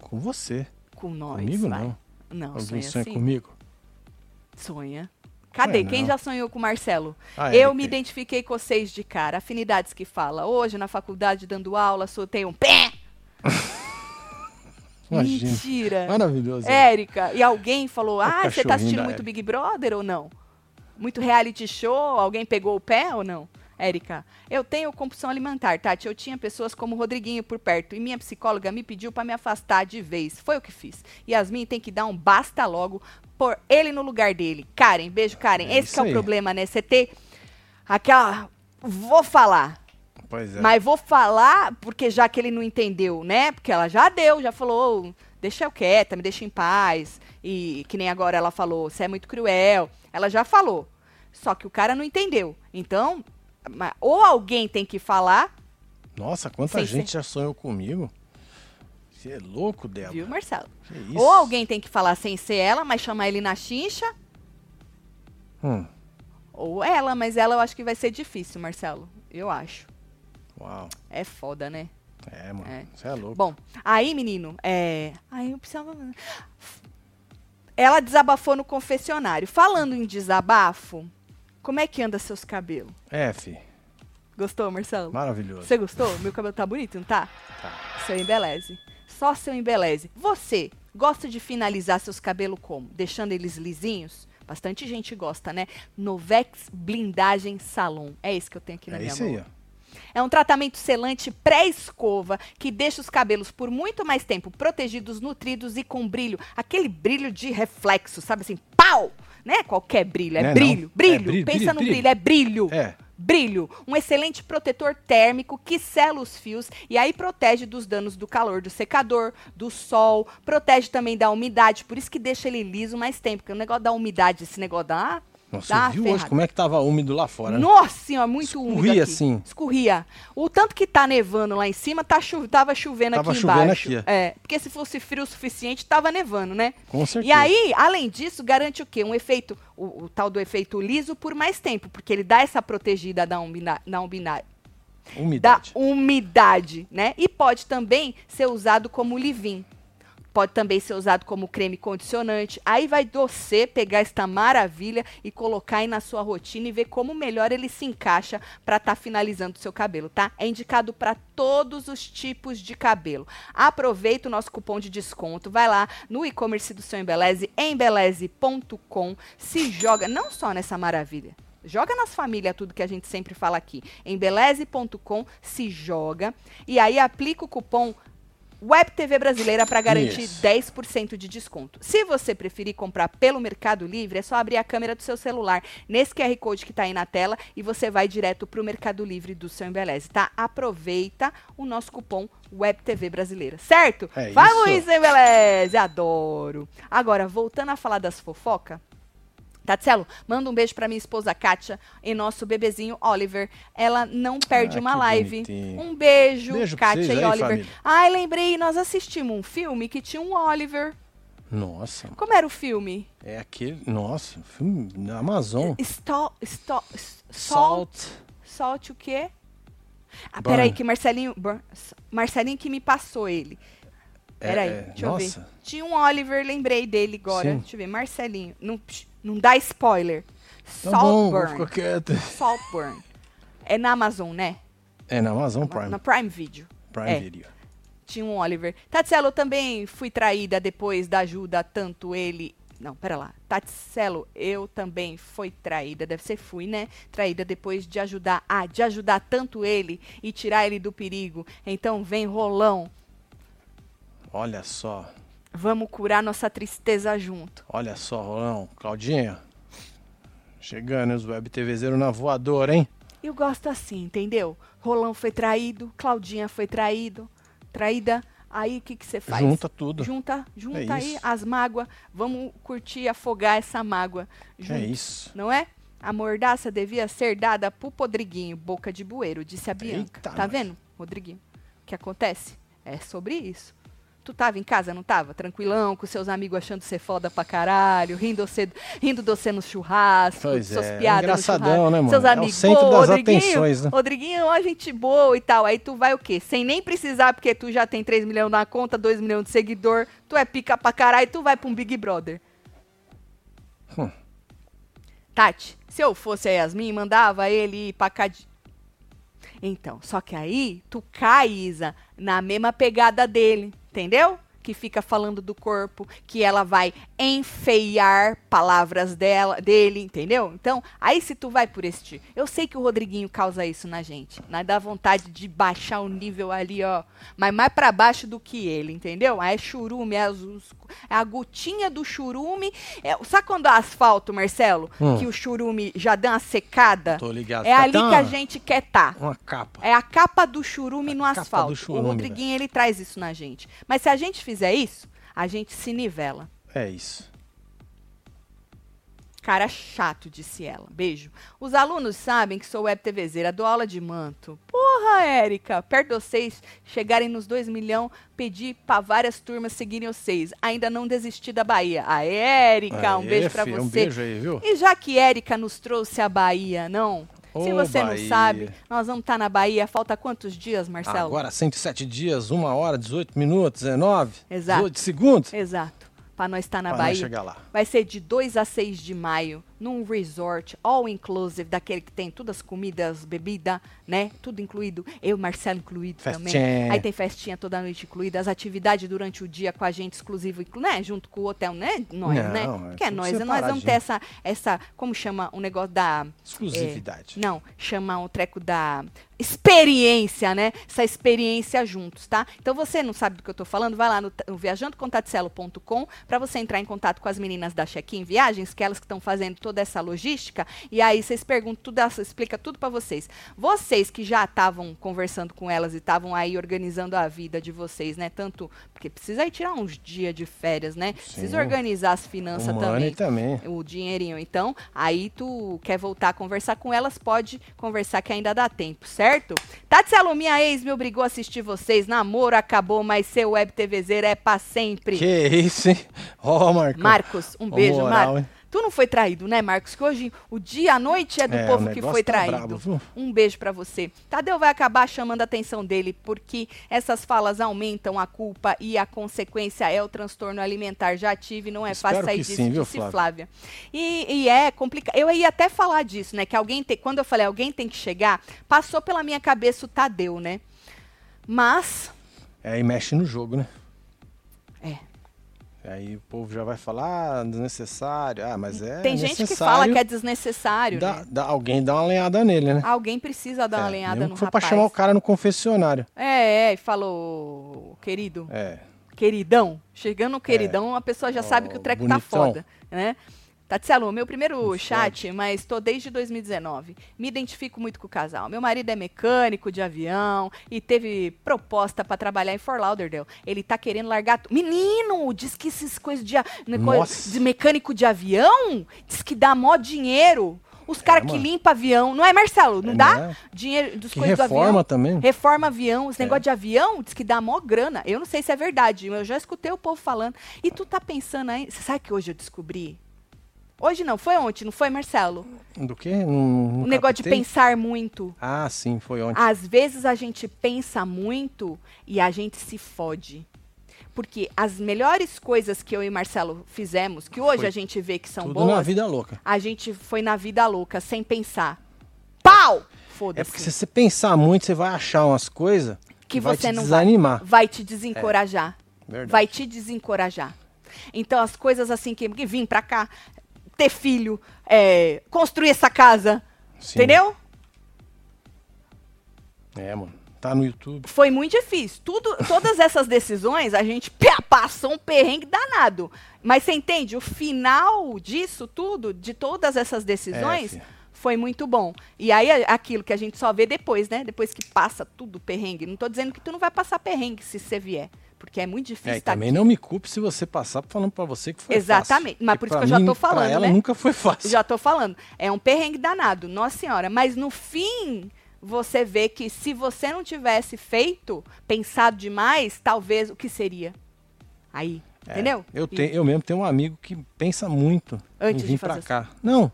Com você. Com nós. Comigo vai. não. Não, Alguém sonha sonha assim. comigo? Sonha. Cadê? Sonha Quem já sonhou com o Marcelo? Ah, eu Érica. me identifiquei com vocês de cara. Afinidades que fala. Hoje, na faculdade, dando aula, soltei um pé. (laughs) Imagina. Mentira. Maravilhoso. Érica, e alguém falou: O Ah, você tá assistindo muito. Big Brother ou não? Muito reality show? Alguém pegou o pé ou não? Érica, eu tenho compulsão alimentar, Tati. Eu tinha pessoas como o Rodriguinho por perto e minha psicóloga me pediu pra me afastar de vez. Foi o que fiz. Yasmin tem que dar um basta logo, pôr ele no lugar dele. Karen, beijo, Karen. É Esse é o aí. problema, né? Você ter aquela. Vou falar. Pois é. Mas vou falar porque já que ele não entendeu, né? Porque ela já deu, já falou, "Ô, deixa eu quieta, me deixa em paz. E que nem agora ela falou, você é muito cruel. Ela já falou. Só que o cara não entendeu. Então, ou alguém tem que falar, Nossa, quanta Sem gente já sonhou comigo. Você é louco, Débora. viu, Marcelo? Ou alguém tem que falar sem ser ela, mas chamar ele na chincha, Hum, ou ela, mas ela eu acho que vai ser difícil, Marcelo. Eu acho. Uau. É foda, né? É, mano. É. Você é louco. Bom, aí, menino, é. Aí eu precisava. Ela desabafou no confessionário. Falando em desabafo, como é que anda seus cabelos? É, fi. Gostou, Marcelo? Maravilhoso. Você gostou? Meu cabelo tá bonito, não tá? Tá. Seu embeleze. Só seu embeleze. Você gosta de finalizar seus cabelos como? Deixando eles lisinhos? Bastante gente gosta, né? Novex Blindagem Salon. É esse que eu tenho aqui na É minha isso mão. aí, ó. É um tratamento selante pré-escova que deixa os cabelos por muito mais tempo protegidos, nutridos e com brilho. Aquele brilho de reflexo, sabe assim? Pau! Não é qualquer brilho, é Não é brilho, brilho. Brilho, Pensa brilho, no brilho. brilho, é brilho. É. Brilho, um excelente protetor térmico que sela os fios e aí protege dos danos do calor do secador, do sol, protege também da umidade, por isso que deixa ele liso mais tempo, porque o negócio da umidade, esse negócio da Nossa, dá você viu ferrada. hoje como é que tava úmido lá fora, né? nossa senhora, muito úmido Escorria assim. Escorria. O tanto que tá nevando lá em cima, tá chu tava chovendo Tava aqui chovendo embaixo. aqui, ó. É, porque se fosse frio o suficiente, tava nevando, né? Com certeza. E aí, além disso, garante o quê? Um efeito, o, o tal do efeito liso por mais tempo, porque ele dá essa protegida da umidade, da umidade, da Umidade. né? E pode também ser usado como leave-in. Pode também ser usado como creme condicionante. Aí vai você pegar esta maravilha e colocar aí na sua rotina e ver como melhor ele se encaixa para estar finalizando o seu cabelo, tá? É indicado para todos os tipos de cabelo. Aproveita o nosso cupom de desconto, vai lá no e-commerce do seu Embeleze, embeleze.com, se joga não só nessa maravilha, Joga nas famílias tudo que a gente sempre fala aqui. Embeleze.com, se joga. E aí aplica o cupom WebTV Brasileira para garantir Isso. 10% de desconto. Se você preferir comprar pelo Mercado Livre, é só abrir a câmera do seu celular nesse QR Code que está aí na tela e você vai direto para o Mercado Livre do seu Embeleze, tá? Aproveita o nosso cupom WebTV Brasileira, certo? É Vamos isso. isso, Embeleze! Adoro! Agora, voltando a falar das fofocas, Tatselo, manda um beijo pra minha esposa Kátia e nosso bebezinho Oliver. Ela não perde Ah, uma live. bonitinho. Um beijo, Beijo Kátia vocês e aí, Oliver. família. Ai, lembrei, nós assistimos um filme que tinha um Oliver. Nossa. Como era o filme? É aquele. Nossa, filme da Amazon. Stol, stol, salt, salt o quê? Ah, Burn. peraí, que Marcelinho, Burn- Marcelinho que me passou ele. É, Peraí, é, deixa eu nossa. ver. Tinha um Oliver, lembrei dele agora. Sim. Deixa eu ver, Marcelinho. Não, psh, não dá spoiler. Tá Saltburn. quieto. Saltburn. É na Amazon, né? É na Amazon Prime. Na Prime Video. Prime é. Video. Tinha um Oliver. Tatselo, também fui traída depois da ajuda, tanto ele. Não, pera lá. Tatselo, eu também fui traída. Deve ser fui, né? Traída depois de ajudar. Ah, de ajudar tanto ele e tirar ele do perigo. Então vem, rolão. Olha só. Vamos curar nossa tristeza junto. Olha só, Rolão. Claudinha. Chegando os web TVzeiro na voadora, hein? Eu gosto assim, entendeu? Rolão foi traído, Claudinha foi traído, traída. Aí o que que você faz? Junta tudo. Junta, junta É aí isso. as mágoas. Vamos curtir, afogar essa mágoa. É isso. Não é? A mordaça devia ser dada pro Podriguinho, boca de bueiro, disse a Bianca. Eita, tá nós. vendo, Rodriguinho? O que acontece? É sobre isso. Tu tava em casa, não tava? Tranquilão, com seus amigos achando você foda pra caralho, rindo você, rindo você no churrasco, Pois suas é, piadas engraçadão, no churrasco. né, mano? Seus É o amigos, centro "Ô, das Rodriguinho, atenções, né?" Rodriguinho, ó, gente boa e tal. Aí tu vai o quê? Sem nem precisar, porque tu já tem 3 milhões na conta, 2 milhões de seguidor, tu é pica pra caralho, tu vai pra um Big Brother. Hum. Tati, se eu fosse a Yasmin, mandava ele ir pra cá de... Então, só que aí tu cai, Isa, na mesma pegada dele, entendeu? Que fica falando do corpo, que ela vai enfeiar palavras dela, dele, entendeu? Então, aí se tu vai por este, eu sei que o Rodriguinho causa isso na gente, né? Dá vontade de baixar o nível ali, ó, mas mais pra baixo do que ele, entendeu? Aí é churume, é, os- é a gotinha do churume. É, sabe quando é asfalto, Marcelo, Hum. que o churume já dá uma secada? Tô ligado. É Fica ali que a gente quer tá. Uma capa. É a capa do churume no capa asfalto. churume, o Rodriguinho, ele traz isso na gente. Mas se a gente fizer isso, a gente se nivela. É isso. Cara chato, disse ela. Beijo. Os alunos sabem que sou web TVzeira, dou aula de manto. Porra, Érica. Perto de vocês chegarem nos 2 milhões, pedi pra várias turmas seguirem vocês. Ainda não desisti da Bahia. Aê, Érica, um beijo fi, você. Um beijo aí, viu? E já que Érica nos trouxe a Bahia, não? Se Ô, você não Bahia. sabe, nós vamos estar na Bahia. Falta quantos dias, Marcelo? Agora 107 dias, 1 hora, 18 minutos, 19, Exato. 18 segundos. Exato. Para nós estar na Pra nós Bahia. chegar lá. Vai ser de 2 a 6 de maio, num resort all inclusive, daquele que tem todas as comidas, bebida, né? Tudo incluído. Eu, Marcelo, incluído também. Festinha. Aí tem festinha toda noite incluída, as atividades durante o dia com a gente exclusivo, né? Junto com o hotel, né? Nós, Não, né? é Que é nós. Nós vamos ter essa, essa, como chama o negócio da... Exclusividade. É, não, chama o treco da experiência, né? Essa experiência juntos, tá? Então você não sabe do que eu tô falando, vai lá no, no viajandocontaticelo.com para você entrar em contato com as meninas da Check-in Viagens, que elas que estão fazendo toda essa logística, e aí vocês perguntam tudo, explica tudo para vocês. Vocês que já estavam conversando com elas e estavam aí organizando a vida de vocês, né? Tanto porque precisa aí tirar uns dias de férias, né? Precisa Sim. organizar as finanças O também também. o dinheirinho. Então, aí tu quer voltar a conversar com elas, pode conversar que ainda dá tempo, certo? Tatselo, minha ex me obrigou a assistir vocês. Namoro acabou, mas seu web TVzeiro é pra sempre. Que isso, hein? Ó, Marcão. Marcos, um Ó, beijo, Marcos. Tu não foi traído, né, Marcos? Que hoje o dia, a noite é do É, povo que foi tá traído. brabo, viu? um beijo pra você. Tadeu vai acabar chamando a atenção dele porque essas falas aumentam a culpa e a consequência é o transtorno alimentar. Já tive, não é Espero fácil sair disso, sim, viu, disse Flávia? Flávia. E, e é complicado. Eu ia até falar disso, né? Que alguém tem. Quando eu falei alguém tem que chegar, passou pela minha cabeça o Tadeu, né? Mas. É, e mexe no jogo, né? É. Aí o povo já vai falar, ah, desnecessário. Ah, mas é tem gente que fala que é desnecessário, Dá, né? dá- alguém dá uma lenhada nele, né? Alguém precisa dar uma É, lenhada mesmo no for rapaz. pra chamar o cara no confessionário. É, é, e falou, querido, É. queridão. Chegando no queridão, a pessoa já sabe que o treco tá bonitão. foda, né? Tatselo, meu primeiro Não chat, mas tô desde 2019. Me identifico muito com o casal. Meu marido é mecânico de avião e teve proposta pra trabalhar em Fort Lauderdale. Ele tá querendo largar. Menino, diz que essas coisas de, Nossa. de mecânico de avião diz que dá mó dinheiro. Os caras que mano. limpam avião. Não é, Marcelo? Não É, dá? né? Dinheiro dos Que coisas do avião. reforma também. Reforma avião, esse É. negócio de avião diz que dá mó grana. Eu não sei se é verdade, eu já escutei o povo falando. E tu tá pensando aí, você sabe que hoje eu descobri? Hoje não, foi ontem, não foi, Marcelo? Do quê? Não, o negócio de pensar muito. Ah, sim, foi ontem. Às vezes a gente pensa muito e a gente se fode. Porque as melhores coisas que eu e Marcelo fizemos, que hoje Foi a gente vê que são Tudo boas, na vida louca. a gente foi na vida louca, sem pensar. Pau! É Foda-se. porque se você pensar muito, você vai achar umas coisas que vai você te não desanimar. vai, vai te desencorajar. Verdade. Vai te desencorajar. Então as coisas assim que, que vim pra cá, ter filho, é, construir essa casa, Sim. entendeu? É, mano. Tá no YouTube. Foi muito difícil. Tudo, todas essas decisões a gente passou um perrengue danado. Mas você entende? O final disso tudo, de todas essas decisões, filha. foi muito bom. E aí é aquilo que a gente só vê depois, né? Depois que passa tudo perrengue. Não tô dizendo que tu não vai passar perrengue se você vier. Porque é muito difícil É, estar também aqui. não me culpe se você passar falando pra você que foi Exatamente, fácil. mas Porque por isso que eu já tô falando, Pra ela né? nunca foi fácil. Já tô falando. É um perrengue danado, nossa senhora. Mas no fim, você vê que se você não tivesse feito, pensado demais, talvez o que seria? Aí, É, entendeu? Eu, tenho, eu mesmo tenho um amigo que pensa muito Antes em de vir pra cá. Não.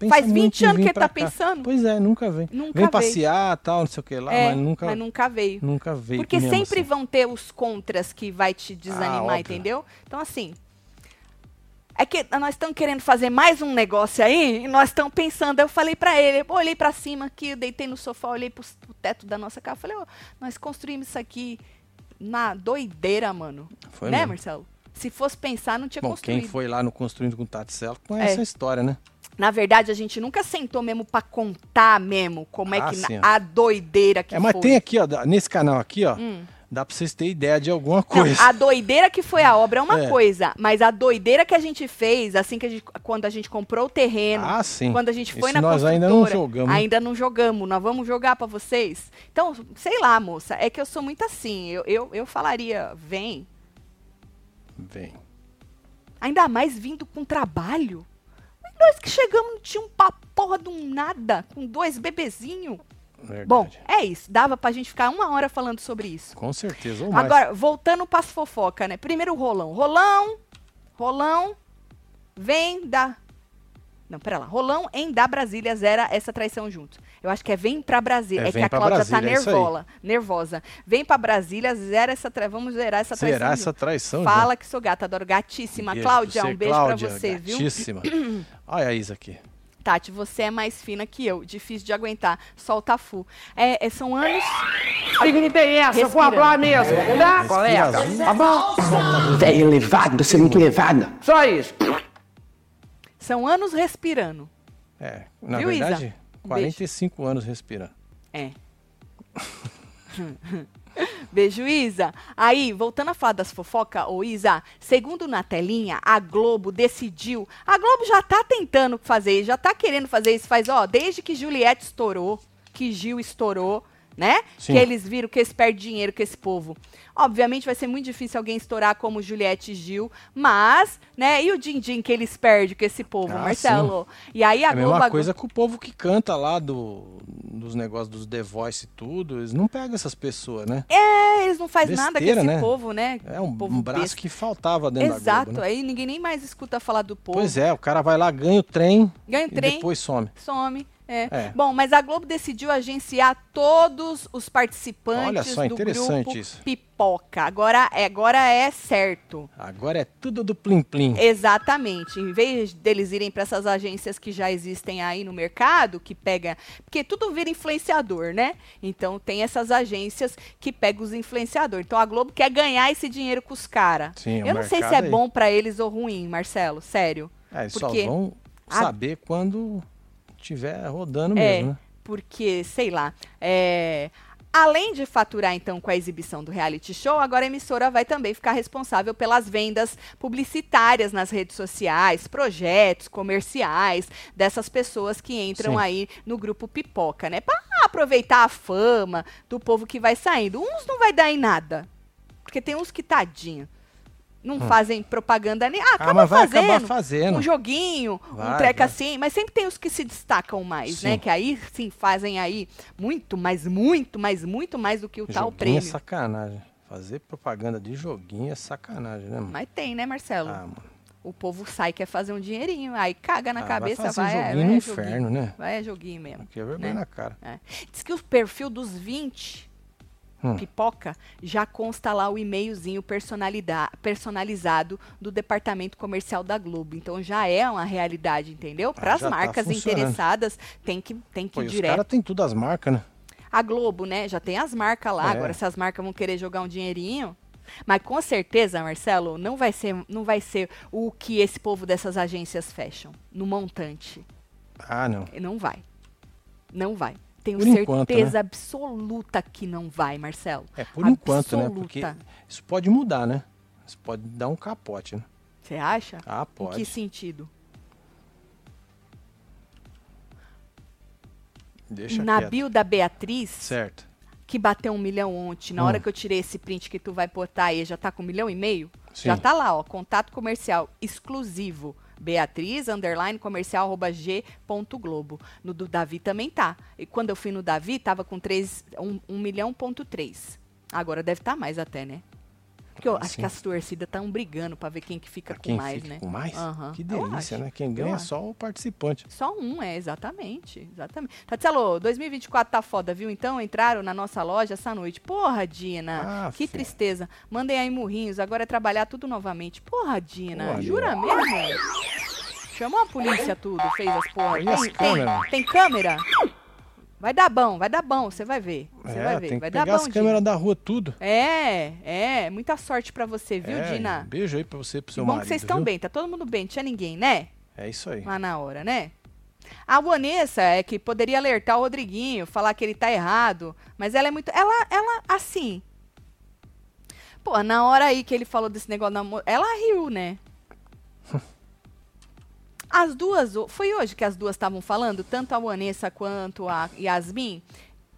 Pensa Faz 20 muito em anos que ele tá cá. pensando. Pois é, nunca vem. Nunca vem veio. passear tal, não sei o que lá, é, mas nunca, mas nunca veio. nunca veio. Porque sempre assim. vão ter os contras que vai te desanimar, Ah, entendeu? Então, assim. É que nós estamos querendo fazer mais um negócio aí e nós estamos pensando. Eu falei pra ele, olhei pra cima aqui, deitei no sofá, olhei pro, pro teto da nossa casa. Falei, ó, nós construímos isso aqui na doideira, mano. Foi né, mesmo. Marcelo? Se fosse pensar, não tinha Bom, construído. quem foi lá no Construindo com Tati Celo conhece É. a história, né? Na verdade, a gente nunca sentou mesmo pra contar mesmo como é Ah, que na- sim, a doideira que É, mas foi. tem aqui, ó, nesse canal aqui, ó, dá pra vocês terem ideia de alguma Não, coisa. a doideira que foi a obra é uma É. coisa, mas a doideira que a gente fez, assim que a gente, quando a gente comprou o terreno, Ah, sim. quando a gente foi Esse na nós ainda não jogamos. ainda não jogamos, nós vamos jogar pra vocês. Então, sei lá, moça, é que eu sou muito assim, eu, eu, eu falaria, vem, Vem. ainda mais vindo com trabalho. Nós que chegamos não tinha um pra porra de um nada, com dois bebezinhos. Verdade. Bom, é isso, dava pra gente ficar uma hora falando sobre isso. Com certeza. Ou mais. Agora, voltando para as fofoca, né? Primeiro o rolão. Rolão, rolão, vem da Não, pera lá. Rolão em da Brasília zera essa traição junto. Eu acho que é vem pra Brasília. É, É, que a Cláudia Brasília, é tá isso aí. nervosa, nervosa. Vem pra Brasília, zera essa tra... Vamos zerar essa traição. Junto. essa traição? Fala que sou gata, adoro. Gatíssima. Beijo Cláudia, um beijo pra você, viu? gatíssima. (clears throat) Olha a Isa aqui. Tati, você é mais fina que eu. Difícil de aguentar. Solta fu. É, é, são anos. O que, que tem essa? Eu vou falar mesmo. Tá, colega? Tá bom? Velho elevado, você é muito elevado. Só isso. São anos respirando. É, na Viu, Isa? verdade, Um 45 anos respirando. É. (laughs) Beijo, Isa. Aí, voltando a falar das fofocas, ô Isa, segundo na telinha, a Globo decidiu. A Globo já tá tentando fazer, já tá querendo fazer isso, faz, ó, desde que Juliette estourou, que Gil estourou, né? Sim. Que eles viram que eles perdem dinheiro com esse povo. Obviamente vai ser muito difícil alguém estourar como Juliette Gil, mas, né? E o din-din que eles perdem com esse povo, Ah, Marcelo? E aí a É a Globo. mesma coisa que o povo que canta lá do, dos negócios dos The Voice e tudo. Eles não pegam essas pessoas, né? É, eles não fazem nada com esse né? povo, né? É um, povo um braço besta. que faltava dentro Exato, da Globo, né? aí ninguém nem mais escuta falar do povo. Pois é, o cara vai lá, ganha o trem Ganha o e trem, depois some. some. É. É. Bom, mas a Globo decidiu agenciar todos os participantes Olha só, do interessante grupo isso. Pipoca. Agora, é- agora é certo. Agora é tudo do Plim Plim. Exatamente. Em vez deles irem para essas agências que já existem aí no mercado, que pega. Porque tudo vira influenciador, né? Então tem essas agências que pegam os influenciadores. Então a Globo quer ganhar esse dinheiro com os caras. Eu não sei se é aí. bom para eles ou ruim, Marcelo. Sério. É, eles porque só vão a- saber quando tiver rodando É, mesmo, né? porque, sei lá, é, além de faturar então com a exibição do reality show, agora a emissora vai também ficar responsável pelas vendas publicitárias nas redes sociais, projetos comerciais dessas pessoas que entram Sim. aí no grupo Pipoca, né? Para aproveitar a fama do povo que vai saindo. Uns não vai dar em nada, porque tem uns que tadinho. Não fazem propaganda nem. Ah, acaba Hum. mas vai fazendo acabar fazendo. um joguinho, um Vai, treco vai. assim, mas sempre tem os que se destacam mais, né? Sim. Que aí sim fazem aí muito, mas muito, mas muito mais do que o tal Joguinho prêmio. é sacanagem. Fazer propaganda de joguinho é sacanagem, né, mano? Mas tem, né, Marcelo? Ah, mano. O povo sai quer fazer um dinheirinho, aí caga na Ah, cabeça, vai vai, é, joguinho vai no é inferno, joguinho. né? Vai é joguinho mesmo. Aqui é vergonha né? na cara. É. Diz que o perfil dos 20 Hum. pipoca já consta lá o e-mailzinho personalizado do departamento comercial da Globo. Então já é uma realidade, entendeu? Para as tá marcas funcionando. interessadas, tem que, tem que Pô, ir e os direto. caras têm tudo as marcas, né? A Globo, né, já tem as marcas lá. É. Agora, se as marcas vão querer jogar um dinheirinho. Mas com certeza, Marcelo, não vai ser, não vai ser o que esse povo dessas agências fecham no montante. Ah, não. Não vai. Não vai. Tenho Por enquanto, certeza né? absoluta que não vai, Marcelo. É por enquanto, né? Porque Absoluta. isso pode mudar, né? Isso pode dar um capote, né? Você acha? Ah, Em pode. que sentido? Deixa Na quieto. bio da Beatriz, Certo. que bateu um milhão ontem, na Hum. hora que eu tirei esse print que tu vai botar aí, já tá com um milhão e meio? Sim. Já tá lá, ó, contato comercial exclusivo. Beatriz, underline, comercial, arroba g globo. No do Davi também tá. E quando eu fui no Davi, tava com 3, 1, um milhão ponto 3. Agora deve estar mais até, né? Porque eu Ah, acho que as torcidas estão brigando pra ver quem que fica Pra com quem mais, fica né? com mais? Aham, Que delícia, né? Quem ganha é só o participante. Só um, é, exatamente. Exatamente. Tatielo, 2024 tá foda, viu? Então entraram na nossa loja essa noite. Porra, Dina. Ah, que fé. tristeza. Mandem aí murrinhos, agora é trabalhar tudo novamente. Porra, Dina. Porra, Jura mesmo? Chamou a polícia tudo, fez as porra. E as Tem, tem, câmeras? tem câmera? Vai dar bom, vai dar bom, você vai ver. Você é, vai ver. tem que vai dar pegar bom, as câmeras da rua tudo. É, é. Muita sorte pra você, viu, é, Dina? Beijo aí pra você e pro seu bom marido, que vocês estão bem, tá todo mundo bem, não tinha ninguém, né? É isso aí. lá na hora, né? A Vanessa é que poderia alertar o Rodriguinho, falar que ele tá errado, mas ela é muito. Ela, ela, assim. Pô, na hora aí que ele falou desse negócio ela riu, né? As duas, foi hoje que as duas estavam falando, tanto a Vanessa quanto a Yasmin,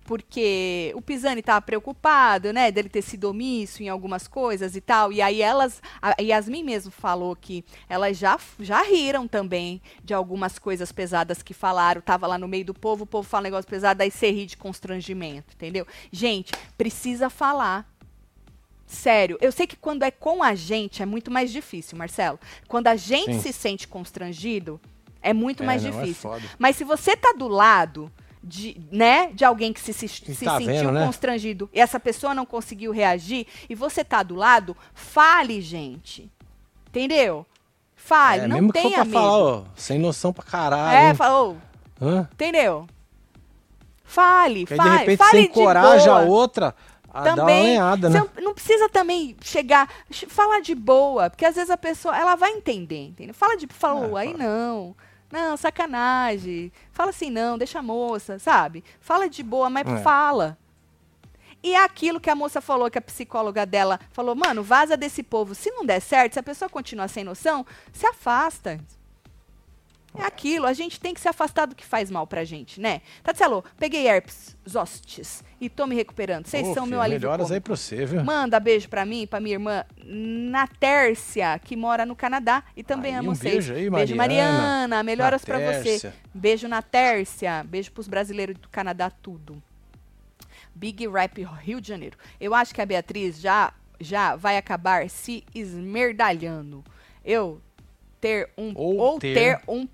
porque o Pisani estava preocupado, né, dele ter sido omisso em algumas coisas e tal, e aí elas, a Yasmin mesmo falou que elas já, já riram também de algumas coisas pesadas que falaram, tava lá no meio do povo, o povo fala um negócio pesado, aí você ri de constrangimento, entendeu? Gente, precisa falar. Sério, eu sei que quando é com a gente é muito mais difícil, Marcelo. Quando a gente Sim. se sente constrangido, É muito É, mais não, é difícil. foda. Mas se você tá do lado de, né, de alguém que se, se, se tá sentiu vendo, né? constrangido e essa pessoa não conseguiu reagir e você tá do lado, fale, gente. Entendeu? Fale, é, não mesmo que for tenha pra medo. falar, ó, sem noção pra caralho. é, falou, entendeu? Fale, Que aí, de fale, repente fale você de encoraja a outra a dar uma também. Você né? não- precisa também chegar, ch- falar de boa, porque às vezes a pessoa, ela vai entender, entendeu? Fala de, falou, É, aí fala. não. Não, sacanagem. Fala assim, não, deixa a moça, sabe? Fala de boa, mas É. fala. E é aquilo que a moça falou, que a psicóloga dela falou, mano, vaza desse povo. Se não der certo, se a pessoa continuar sem noção, se afasta. É aquilo, a gente tem que se afastar do que faz mal pra gente, né? Tatielo, peguei herpes zostes e tô me recuperando. Vocês são filho, meu alívio Melhoras cômico. aí pra você, viu? Manda beijo pra mim, pra minha irmã Natércia, que mora no Canadá e também Aí, amo um vocês. beijo aí, beijo Mariana. Mariana, melhoras pra você. Beijo Natércia, beijo pros brasileiros do Canadá tudo. Big Rap Rio de Janeiro. Eu acho que a Beatriz já já vai acabar se esmerdalhando. Eu ter um Ou ou, ter. ter. um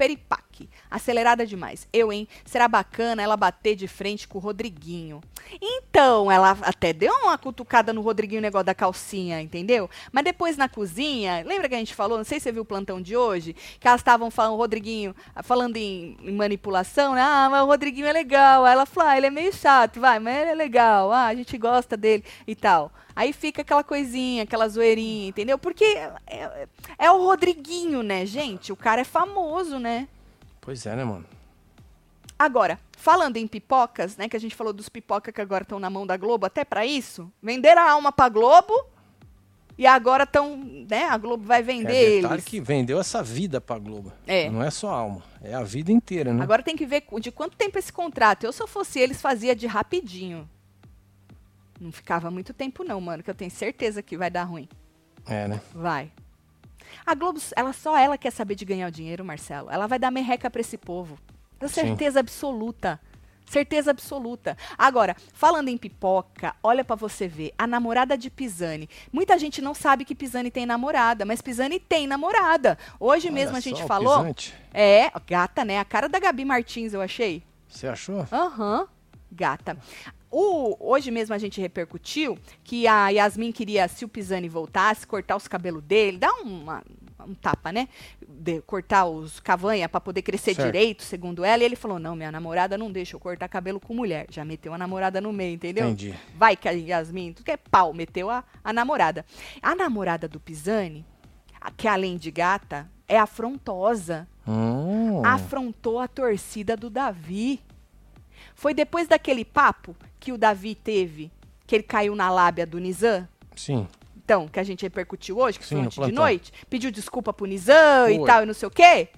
peripaque. Acelerada demais. Eu, hein? Será bacana ela bater de frente com o Rodriguinho. Então, ela até deu uma cutucada no Rodriguinho, o negócio da calcinha, entendeu? Mas depois na cozinha, lembra que a gente falou, não sei se você viu o plantão de hoje, que elas estavam falando, o Rodriguinho, falando em, em manipulação, né? Ah, mas o Rodriguinho é legal. Aí ela falou, ah, ele é meio chato, vai, mas ele é legal, ah, a gente gosta dele e tal. Aí fica aquela coisinha, aquela zoeirinha, entendeu? Porque é, é- é o Rodriguinho, né, gente? O cara é famoso, né? Pois é, né, mano? Agora, falando em pipocas, né, que a gente falou dos pipoca que agora estão na mão da Globo, até pra isso, venderam a alma pra Globo e agora estão, né, a Globo vai vender é detalhe eles. que vendeu essa vida pra Globo. É. Não é só a alma, é a vida inteira, né? Agora tem que ver de quanto tempo esse contrato. Eu, se eu fosse eles, fazia de rapidinho. Não ficava muito tempo não, mano, que eu tenho certeza que vai dar ruim. É, né? Vai. A Globo, ela só ela quer saber de ganhar o dinheiro, Marcelo. Ela vai dar merreca pra esse povo. Tenho Sim. certeza absoluta. Certeza absoluta. Agora, falando em pipoca, olha pra você ver. A namorada de Pisani. Muita gente não sabe que Pisani tem namorada, mas Pisani tem namorada. Hoje Olha mesmo a gente falou. pisante. É, gata, né? A cara da Gabi Martins, eu achei. Você achou? Aham, gata. O, hoje mesmo a gente repercutiu que a Yasmin queria, se o Pisani voltasse, cortar os cabelos dele, dar uma- um tapa, né? De- cortar os cavanha pra poder crescer Certo. direito, segundo ela. E ele falou: não, minha namorada não deixa eu cortar cabelo com mulher. Já meteu a namorada no meio, entendeu? Entendi. Vai que a Yasmin, tudo que é pau, meteu a, a namorada. A namorada do Pisani, que além de gata, é afrontosa Hum, afrontou a torcida do Davi. Foi depois daquele papo que o Davi teve, que ele caiu na lábia do Nizam? sim. Então, que a gente repercutiu hoje, que Sim, foi ontem de noite, pediu desculpa pro Nizam e tal, e não sei o quê.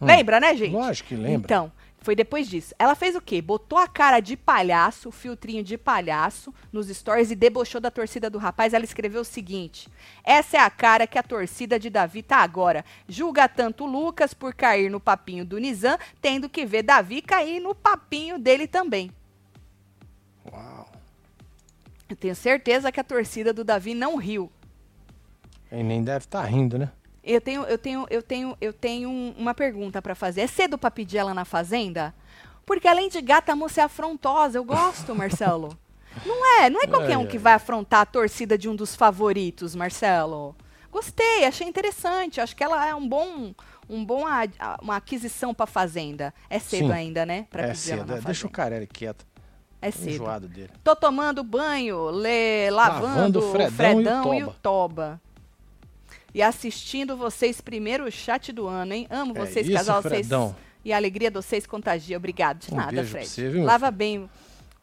Hum. Lembra, né, gente? Lógico que lembra. Então, foi depois disso. Ela fez o quê? Botou a cara de palhaço, o filtrinho de palhaço, nos stories e debochou da torcida do rapaz. Ela escreveu o seguinte: Essa é a cara que a torcida de Davi tá agora. Julga tanto o Lucas por cair no papinho do Nizam, tendo que ver Davi cair no papinho dele também. Uau. Eu tenho certeza que a torcida do Davi não riu. Ele nem deve estar rindo, né? Eu tenho, eu tenho, eu tenho, eu tenho um- uma pergunta pra fazer. É cedo pra pedir ela na fazenda? Porque além de gata, a moça é afrontosa. Eu gosto, Marcelo. (laughs) Não é, não é qualquer um que vai afrontar a torcida de um dos favoritos, Marcelo. Gostei, achei interessante. Acho que ela é um bom, um bom uma aquisição pra fazenda. É cedo Sim. ainda, né? Pra é pedir ela cedo. na é, Deixa o fazenda. Carelli quieto. É cedo. enjoado dele. Tô tomando banho, lê, lavando, Lavando o o Fredão Fredão, e e, o o Toba. E assistindo vocês primeiro o chat do ano, hein? Amo É vocês, isso, casal. Vocês, e a alegria de vocês contagia. Obrigado. De Um nada, Fred. você, viu, meu Lava bem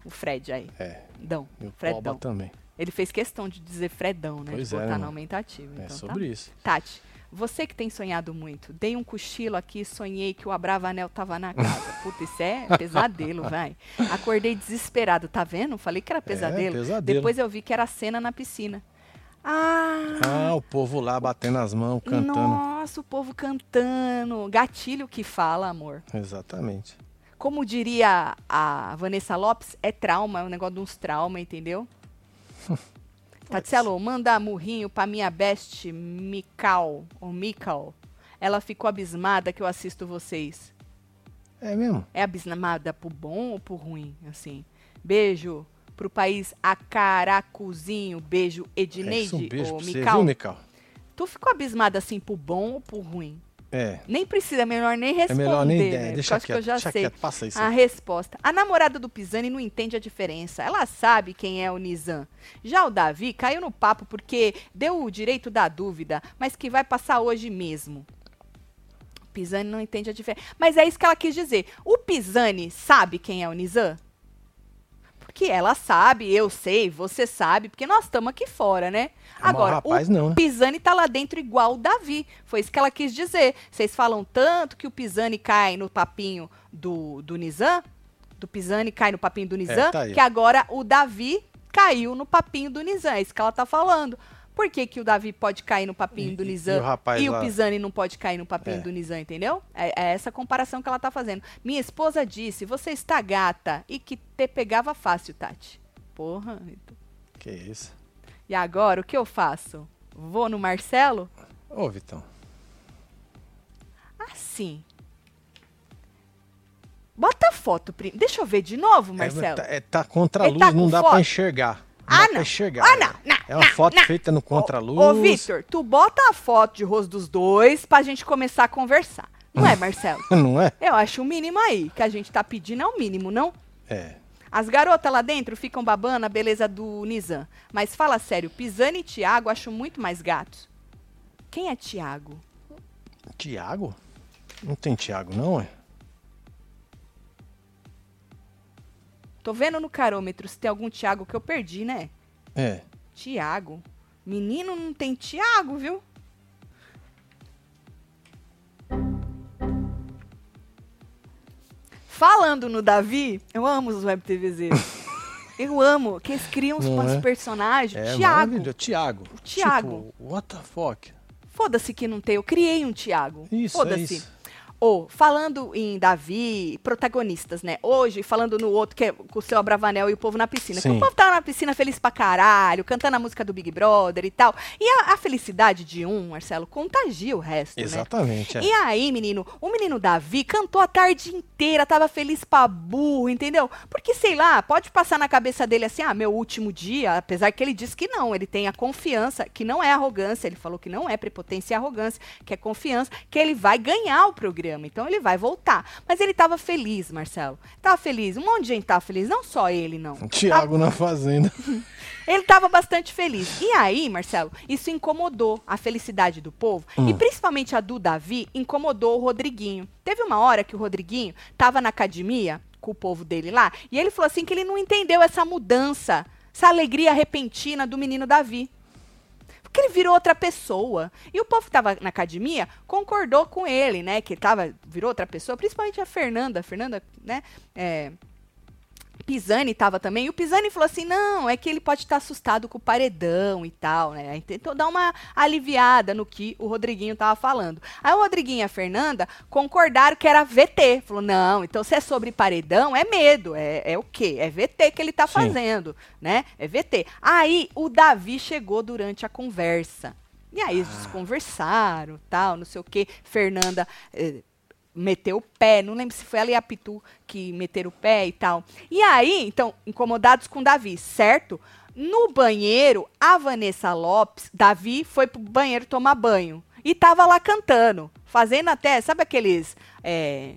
o- Fred aí. É. Dão. O Toba Fredão. também. Ele fez questão de dizer Fredão, né? Pois de é, botar né, no mano? aumentativo. É então, sobre tá? isso. Tati, você que tem sonhado muito, dei um cochilo aqui e sonhei que o Abravanel tava na (laughs) casa. Puta, isso é pesadelo, vai. Acordei desesperado, tá vendo? Falei que era pesadelo. É, pesadelo. Depois eu vi que era cena na piscina. Ah! Ah, o povo lá batendo as mãos, cantando. Nossa, o povo cantando. Gatilho que fala, amor. Exatamente. Como diria a Vanessa Lopes, é trauma, é um negócio de uns traumas, entendeu? (laughs) Tatielo, manda murrinho pra minha best Mikal, ou Mikal. ela ficou abismada que eu assisto vocês. É mesmo? É abismada por bom ou por ruim, assim? Beijo pro país Acaracuzinho. Beijo, É Edneide isso, um beijo ou pra você, Mical. viu, Mical? Tu ficou abismada assim por bom ou por ruim? É. Nem precisa, é melhor nem É responder. melhor nem né? ideia. Porque Deixa acho que eu quieto, já sei. quieto. Passa isso. A resposta. A namorada do Pisani não entende a diferença. Ela sabe quem é o Nizam. Já o Davi caiu no papo porque deu o direito da dúvida, mas que vai passar hoje mesmo. O Pisani não entende a diferença. Mas é isso que ela quis dizer. O Pisani sabe quem é o Nizam? Porque ela sabe, eu sei, você sabe, porque nós estamos aqui fora, né? Mas o Agora, rapaz o não, né? Pisani tá lá dentro igual o Davi. Foi isso que ela quis dizer. Vocês falam tanto que o Pisani cai no papinho do, do Nizam, do Pisani cai no papinho do Nizam, tá aí. que agora o Davi caiu no papinho do Nizam. É isso que ela tá falando. Por que, que o Davi pode cair no papinho E- do Nizam e e o lá? Pisani não pode cair no papinho É. do Nizam, entendeu? É, é essa comparação que ela tá fazendo. Minha esposa disse, você está gata e que te pegava fácil, Tati. Porra. então. Que isso? E agora, o que eu faço? Vou no Marcelo? Ô, Vitão. Assim. Bota a foto. Deixa eu ver de novo, É, Marcelo. tá, é, tá contra a luz, tá não dá pra enxergar. Ah, dá não. enxergar. Ah, não, não, É uma não, foto não. feita no contra-luz. Ô, Victor, tu bota a foto de rosto dos dois pra gente começar a conversar. Não é, (laughs) Marcelo? Não é? Eu acho o mínimo aí. Que a gente tá pedindo é o mínimo, não? É. As garotas lá dentro ficam babando a beleza do Nizam. Mas fala sério, Pisani e Tiago acho muito mais gatos. Quem é Tiago? Tiago? Não tem Tiago, não, é? Tô vendo no carômetro se tem algum Tiago que eu perdi, né? É. Tiago. Menino não tem Tiago, viu? Falando no Davi, eu amo os web TVZ. (laughs) eu amo que eles criam uns é? personagens. É, Tiago. Tiago. O Tiago. Tipo, what the fuck? Foda-se que não tem. Eu criei um Tiago. Isso, é Foda-se. isso. Ou, falando em Davi, protagonistas, né? Hoje, falando no outro, que é com o seu Abravanel e o povo na piscina. Que o povo tava na piscina feliz pra caralho, cantando a música do Big Brother e tal. E a, a felicidade de um, Marcelo, contagia o resto, né? Exatamente. É. E aí, menino, o menino Davi cantou a tarde inteira, tava feliz pra burro, entendeu? Porque, sei lá, pode passar na cabeça dele assim, ah, meu último dia, apesar que ele disse que não, ele tem a confiança, que não é arrogância, ele falou que não é prepotência e arrogância, que é confiança, que ele vai ganhar o programa, então ele vai voltar. Mas ele tava feliz, Marcelo, tava feliz, um monte de gente tava feliz, não só ele, não. (laughs) Tiago na fazenda. (laughs) Ele estava bastante feliz. E aí, Marcelo, isso incomodou a felicidade do povo. E principalmente a do Davi incomodou o Rodriguinho. Teve uma hora que o Rodriguinho estava na academia com o povo dele lá, e ele falou assim que ele não entendeu essa mudança, essa alegria repentina do menino Davi. Porque ele virou outra pessoa. E o povo que estava na academia concordou com ele, né? Que ele tava, virou outra pessoa, principalmente a Fernanda. A Fernanda, né? É, Pisani estava também, e o Pisani falou assim: não, é que ele pode estar assustado com o paredão e tal, né? Tentou dar uma aliviada no que o Rodriguinho tava falando. Aí o Rodriguinho e a Fernanda concordaram que era VT. Falou: não, então se é sobre paredão, é medo. É, é o quê? É VT que ele tá Sim. fazendo, né? É VT. Aí o Davi chegou durante a conversa. E aí eles conversaram, tal, não sei o quê. Fernanda. eh, meteu o pé, não lembro se foi ela e a Pitu que meteram o pé e tal. E aí, então, incomodados com Davi, certo? No banheiro, a Vanessa Lopes, Davi foi pro banheiro tomar banho e tava lá cantando, fazendo até, sabe aqueles é,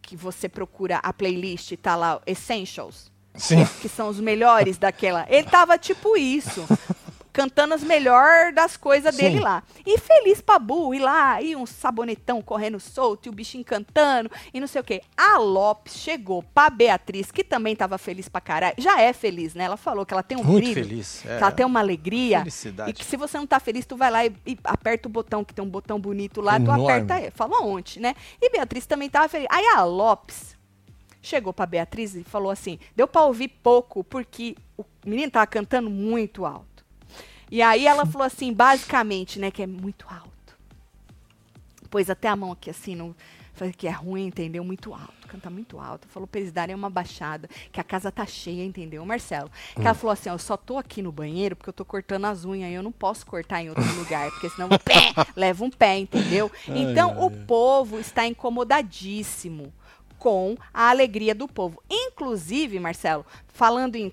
que você procura a playlist e tá lá, Essentials, Sim. que são os melhores daquela. Ele tava tipo isso. Cantando as melhores das coisas dele lá. E feliz pra burro, e lá, e um sabonetão correndo solto, e o bichinho cantando, e não sei o quê. A Lopes chegou pra Beatriz, que também tava feliz pra caralho. Já é feliz, né? Ela falou que ela tem um Muito brilho. feliz. Que É. ela tem uma alegria. Felicidade. E que se você não tá feliz, tu vai lá e, e aperta o botão, que tem um botão bonito lá, tu Enorme. aperta ele. Falou ontem, né? E Beatriz também tava feliz. Aí a Lopes chegou pra Beatriz e falou assim: deu pra ouvir pouco, porque o menino tava cantando muito alto. E aí ela falou assim, basicamente, né, que é muito alto. Pôs até a mão aqui assim, Falei que é ruim, entendeu? Muito alto, canta muito alto. Falou pra eles darem uma baixada, que a casa tá cheia, entendeu, Marcelo? Que Hum. ela falou assim, ó, eu só tô aqui no banheiro porque eu tô cortando as unhas e eu não posso cortar em outro lugar, porque senão o pé leva um pé, entendeu? (laughs) Então, o povo está incomodadíssimo com a alegria do povo. Inclusive, Marcelo, falando em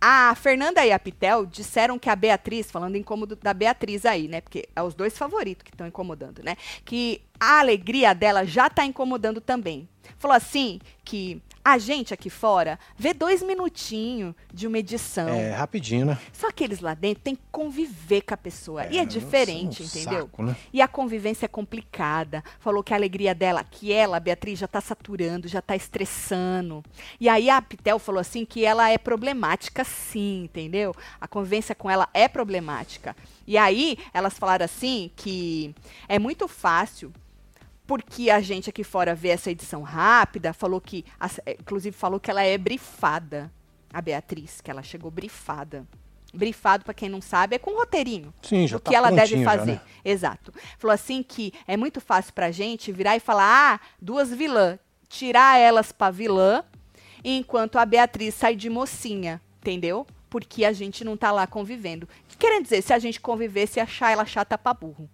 a Fernanda e a Pitel disseram que a Beatriz, falando em da Beatriz aí, né? Porque é os dois favoritos que estão incomodando, né? Que a alegria dela já tá incomodando também. Falou assim que a gente aqui fora vê dois minutinhos de uma edição. É, rapidinho, né? Só que eles lá dentro têm que conviver com a pessoa. e é nossa, diferente, um entendeu? saco, né? E a convivência é complicada. Falou que a alegria dela, que ela, Beatriz, já tá saturando, já tá estressando. E aí a Pitel falou assim que ela é problemática sim, entendeu? A convivência com ela é problemática. E aí elas falaram assim que é muito fácil porque a gente aqui fora vê essa edição rápida, falou que, eh, inclusive falou que ela é brifada, a Beatriz, que ela chegou brifada. Brifado, pra quem não sabe, é com roteirinho. Sim, já do tá que ela deve prontinho já, fazer. né? Exato. Falou assim que é muito fácil pra gente virar e falar: ah, duas vilãs, tirar elas pra vilã, enquanto a Beatriz sai de mocinha, entendeu? Porque a gente não tá lá convivendo. Querendo dizer, se a gente convivesse, achar ela chata pra burro.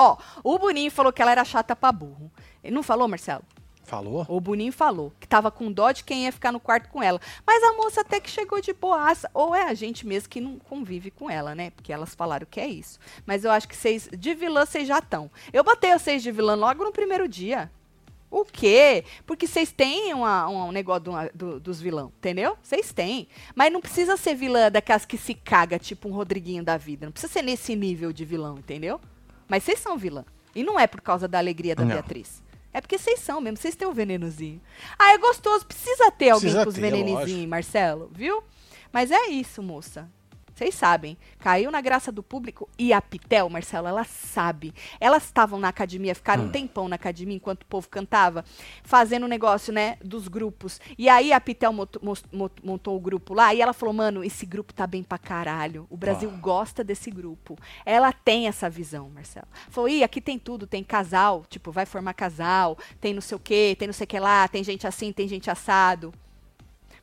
Ó, o Boninho falou que ela era chata pra burro. Ele não falou, Marcelo? Falou? O Boninho falou que tava com dó de quem ia ficar no quarto com ela. Mas a moça até que chegou de boaça. Ou é a gente mesmo que não convive com ela, né? Porque elas falaram que é isso. Mas eu acho que vocês, de vilã, vocês já estão. Eu botei vocês de vilã logo no primeiro dia. O quê? Porque vocês têm uma- um negócio do- do- dos vilão, entendeu? Vocês têm. Mas não precisa ser vilã daquelas que se caga, tipo um Rodriguinho da vida. Não precisa ser nesse nível de vilão, entendeu? Mas vocês são vilã. E não é por causa da alegria da Não. Beatriz. É porque vocês são mesmo, vocês têm um venenozinho. Ah, é gostoso, precisa ter alguém Precisa com os venenozinhos. Marcelo, viu? Mas é isso, moça. Vocês sabem, caiu na graça do público e a Pitel, Marcelo, ela sabe. Elas estavam na academia, ficaram Hum. um tempão na academia enquanto o povo cantava, fazendo o negócio, né, dos grupos. E aí a Pitel mot- montou o grupo lá e ela falou: mano, esse grupo tá bem pra caralho. O Brasil Ah. gosta desse grupo. Ela tem essa visão, Marcelo. Falou: ih, aqui tem tudo, tem casal, tipo, vai formar casal, tem não sei o quê, tem não sei o que lá, tem gente assim, tem gente assado.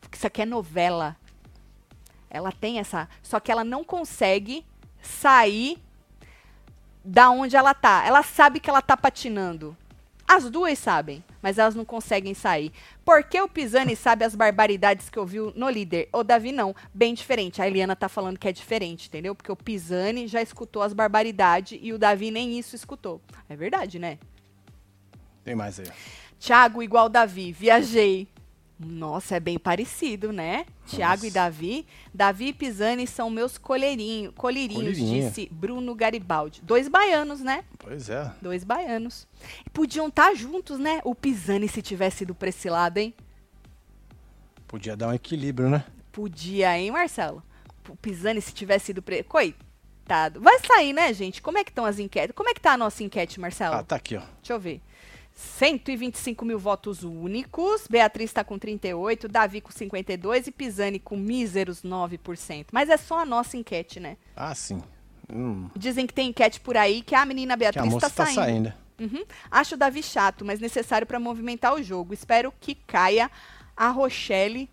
Porque isso aqui é novela. Ela tem essa. Só que ela não consegue sair da onde ela tá. Ela sabe que ela tá patinando. As duas sabem, mas elas não conseguem sair. Porque o Pisani sabe as barbaridades que ouviu no líder. O Davi não. Bem diferente. A Eliana tá falando que é diferente, entendeu? Porque o Pisani já escutou as barbaridades e o Davi nem isso escutou. É verdade, né? Tem mais aí. Tiago igual Davi, viajei. Nossa, é bem parecido, né? Tiago e. Davi. Davi e Pisani são meus colherinho, colherinhos, Colherinho. disse Bruno Garibaldi. Dois baianos, né? Pois é. Dois baianos. E podiam estar juntos, né? O Pisani se tivesse ido pra esse lado, hein? Podia dar um equilíbrio, né? Podia, hein, Marcelo? O Pisani se tivesse ido pra... Coitado. Vai sair, né, gente? Como é que estão as enquetes? Como é que tá a nossa enquete, Marcelo? Ah, tá aqui, ó. Deixa eu ver. 125 mil votos únicos. Beatriz está com 38, Davi com 52 e Pisani com míseros 9%. Mas é só a nossa enquete, né? Ah, sim. Hum, Dizem que tem enquete por aí que a menina Beatriz está tá saindo. saindo. Uhum. Acho o Davi chato, mas necessário para movimentar o jogo. Espero que caia a Rochelle.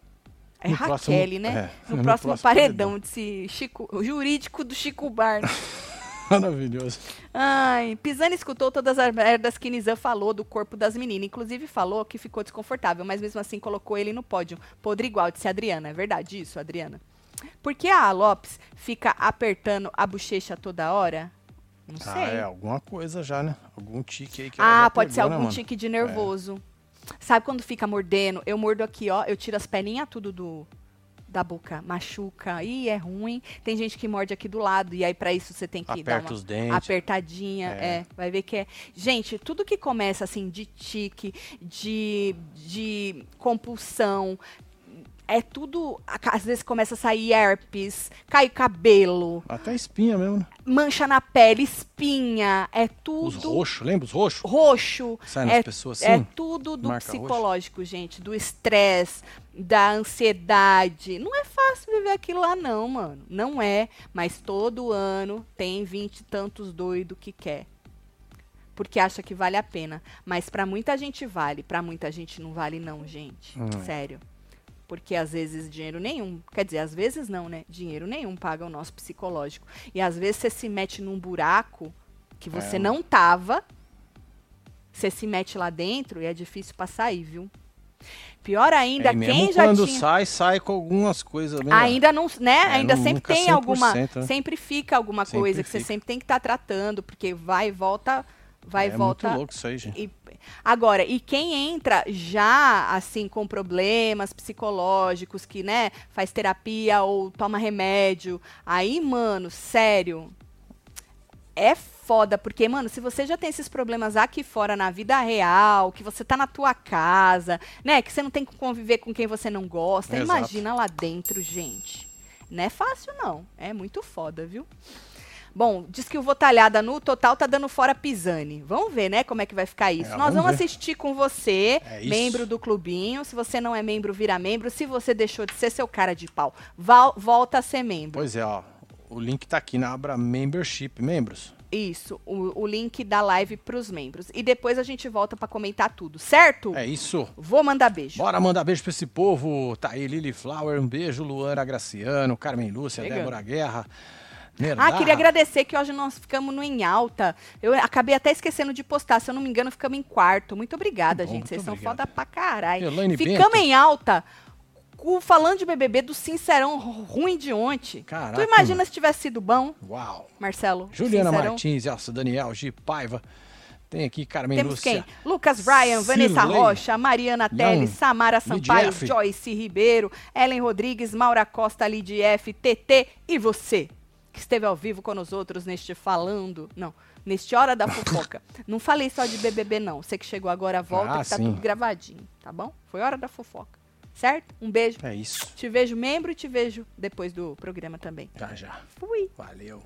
É No Raquel, próximo- né? é, no, no próximo, próximo paredão, desse Chico, o jurídico do Chico Bar. (laughs) Maravilhoso. Ai, Pisani escutou todas as merdas que Nizam falou do corpo das meninas. Inclusive falou que ficou desconfortável, mas mesmo assim colocou ele no pódio. Podre igual, disse a Adriana. É verdade isso, Adriana? Por que a Lopes fica apertando a bochecha toda hora? Não sei. Ah, é alguma coisa já, né? Algum tique aí que ela Ah, pode ser pegou, né, algum mano? tique de nervoso. Sabe quando fica mordendo? Eu mordo aqui, ó. Eu tiro as perninhas tudo do da boca. Machuca. Ih, é ruim. Tem gente que morde aqui do lado. E aí, pra isso, você tem que dar Aperta uma os dentes. apertadinha. É. É. Vai ver que é. Gente, tudo que começa assim de tique, de, de compulsão. É tudo. Às vezes começa a sair herpes, cai cabelo, Até espinha mesmo, né? mancha na pele, espinha. É tudo Os roxos, lembra os roxos? roxo. Sai nas é, pessoas é assim? tudo do psicológico, gente. Do estresse, da ansiedade. Não é fácil viver aquilo lá, não, mano. Não é. Mas todo ano tem vinte e tantos doido que quer. porque acha que vale a pena. Mas pra muita gente vale, pra muita gente não vale não, gente. Hum. Sério. Porque às vezes dinheiro nenhum, quer dizer, às vezes não, né? Dinheiro nenhum paga o nosso psicológico. E às vezes você se mete num buraco que você É. não tava, você se mete lá dentro e é difícil pra sair, viu? Pior ainda, É, mesmo quem já quando tinha... sai, sai com algumas coisas. bem- Ainda não, né? É, ainda não- sempre tem alguma, 100%, né? sempre fica alguma Sempre coisa que você fica. sempre tem que estar tratando, porque vai e volta, vai e é volta. muito louco isso aí, gente. E- agora, e quem entra já assim com problemas psicológicos, que né, faz terapia ou toma remédio, aí, mano, sério, é foda, porque, mano, se você já tem esses problemas aqui fora na vida real, que você tá na tua casa, né, que você não tem que conviver com quem você não gosta, Exato. imagina lá dentro, gente. Não é fácil, não. É muito foda, viu? Bom, diz que o Votalhada no total tá dando fora Pisani. Vamos ver, né, como é que vai ficar isso. É, Nós vamos vamos assistir com você, É membro do clubinho. Se você não é membro, vira membro. Se você deixou de ser seu cara de pau, volta a ser membro. Pois é, ó. O link tá aqui na abra Membership. Membros? Isso, o, o link da live pros membros. E depois a gente volta pra comentar tudo, certo? É isso. Vou mandar beijo. Bora mandar beijo pra esse povo. Tá aí Lily Flower, um beijo. Luana Graciano, Carmen Lúcia, Chegando. Débora Guerra. Ah, queria agradecer que hoje nós ficamos no em alta. Eu acabei até esquecendo de postar, se eu não me engano, ficamos em quarto. Muito obrigada, bom, gente. Vocês são foda pra caralho. Elaine Ficamos Bento. em alta. falando de BBB do Sincerão ruim de ontem. Caraca, tu imagina se tivesse sido bom, Uau. Marcelo? Juliana Sincerão? Martins, Elsa Daniel, Gi Paiva. Tem aqui Carmen Temos Lúcia. quem? Lucas Ryan, Vanessa Rocha, Mariana Teles, Samara Sampaio, Lidief. Joyce Ribeiro, Ellen Rodrigues, Maura Costa, Lidief, TT e você, que esteve ao vivo com nós outros neste Falando. Não, neste Hora da Fofoca. (laughs) não falei só de BBB, não. Você que chegou agora, volta, Ah, que tá sim. tudo gravadinho, tá bom? Foi Hora da Fofoca. Certo? Um beijo. É isso. Te vejo membro e te vejo depois do programa também. Já, já. Fui. Valeu.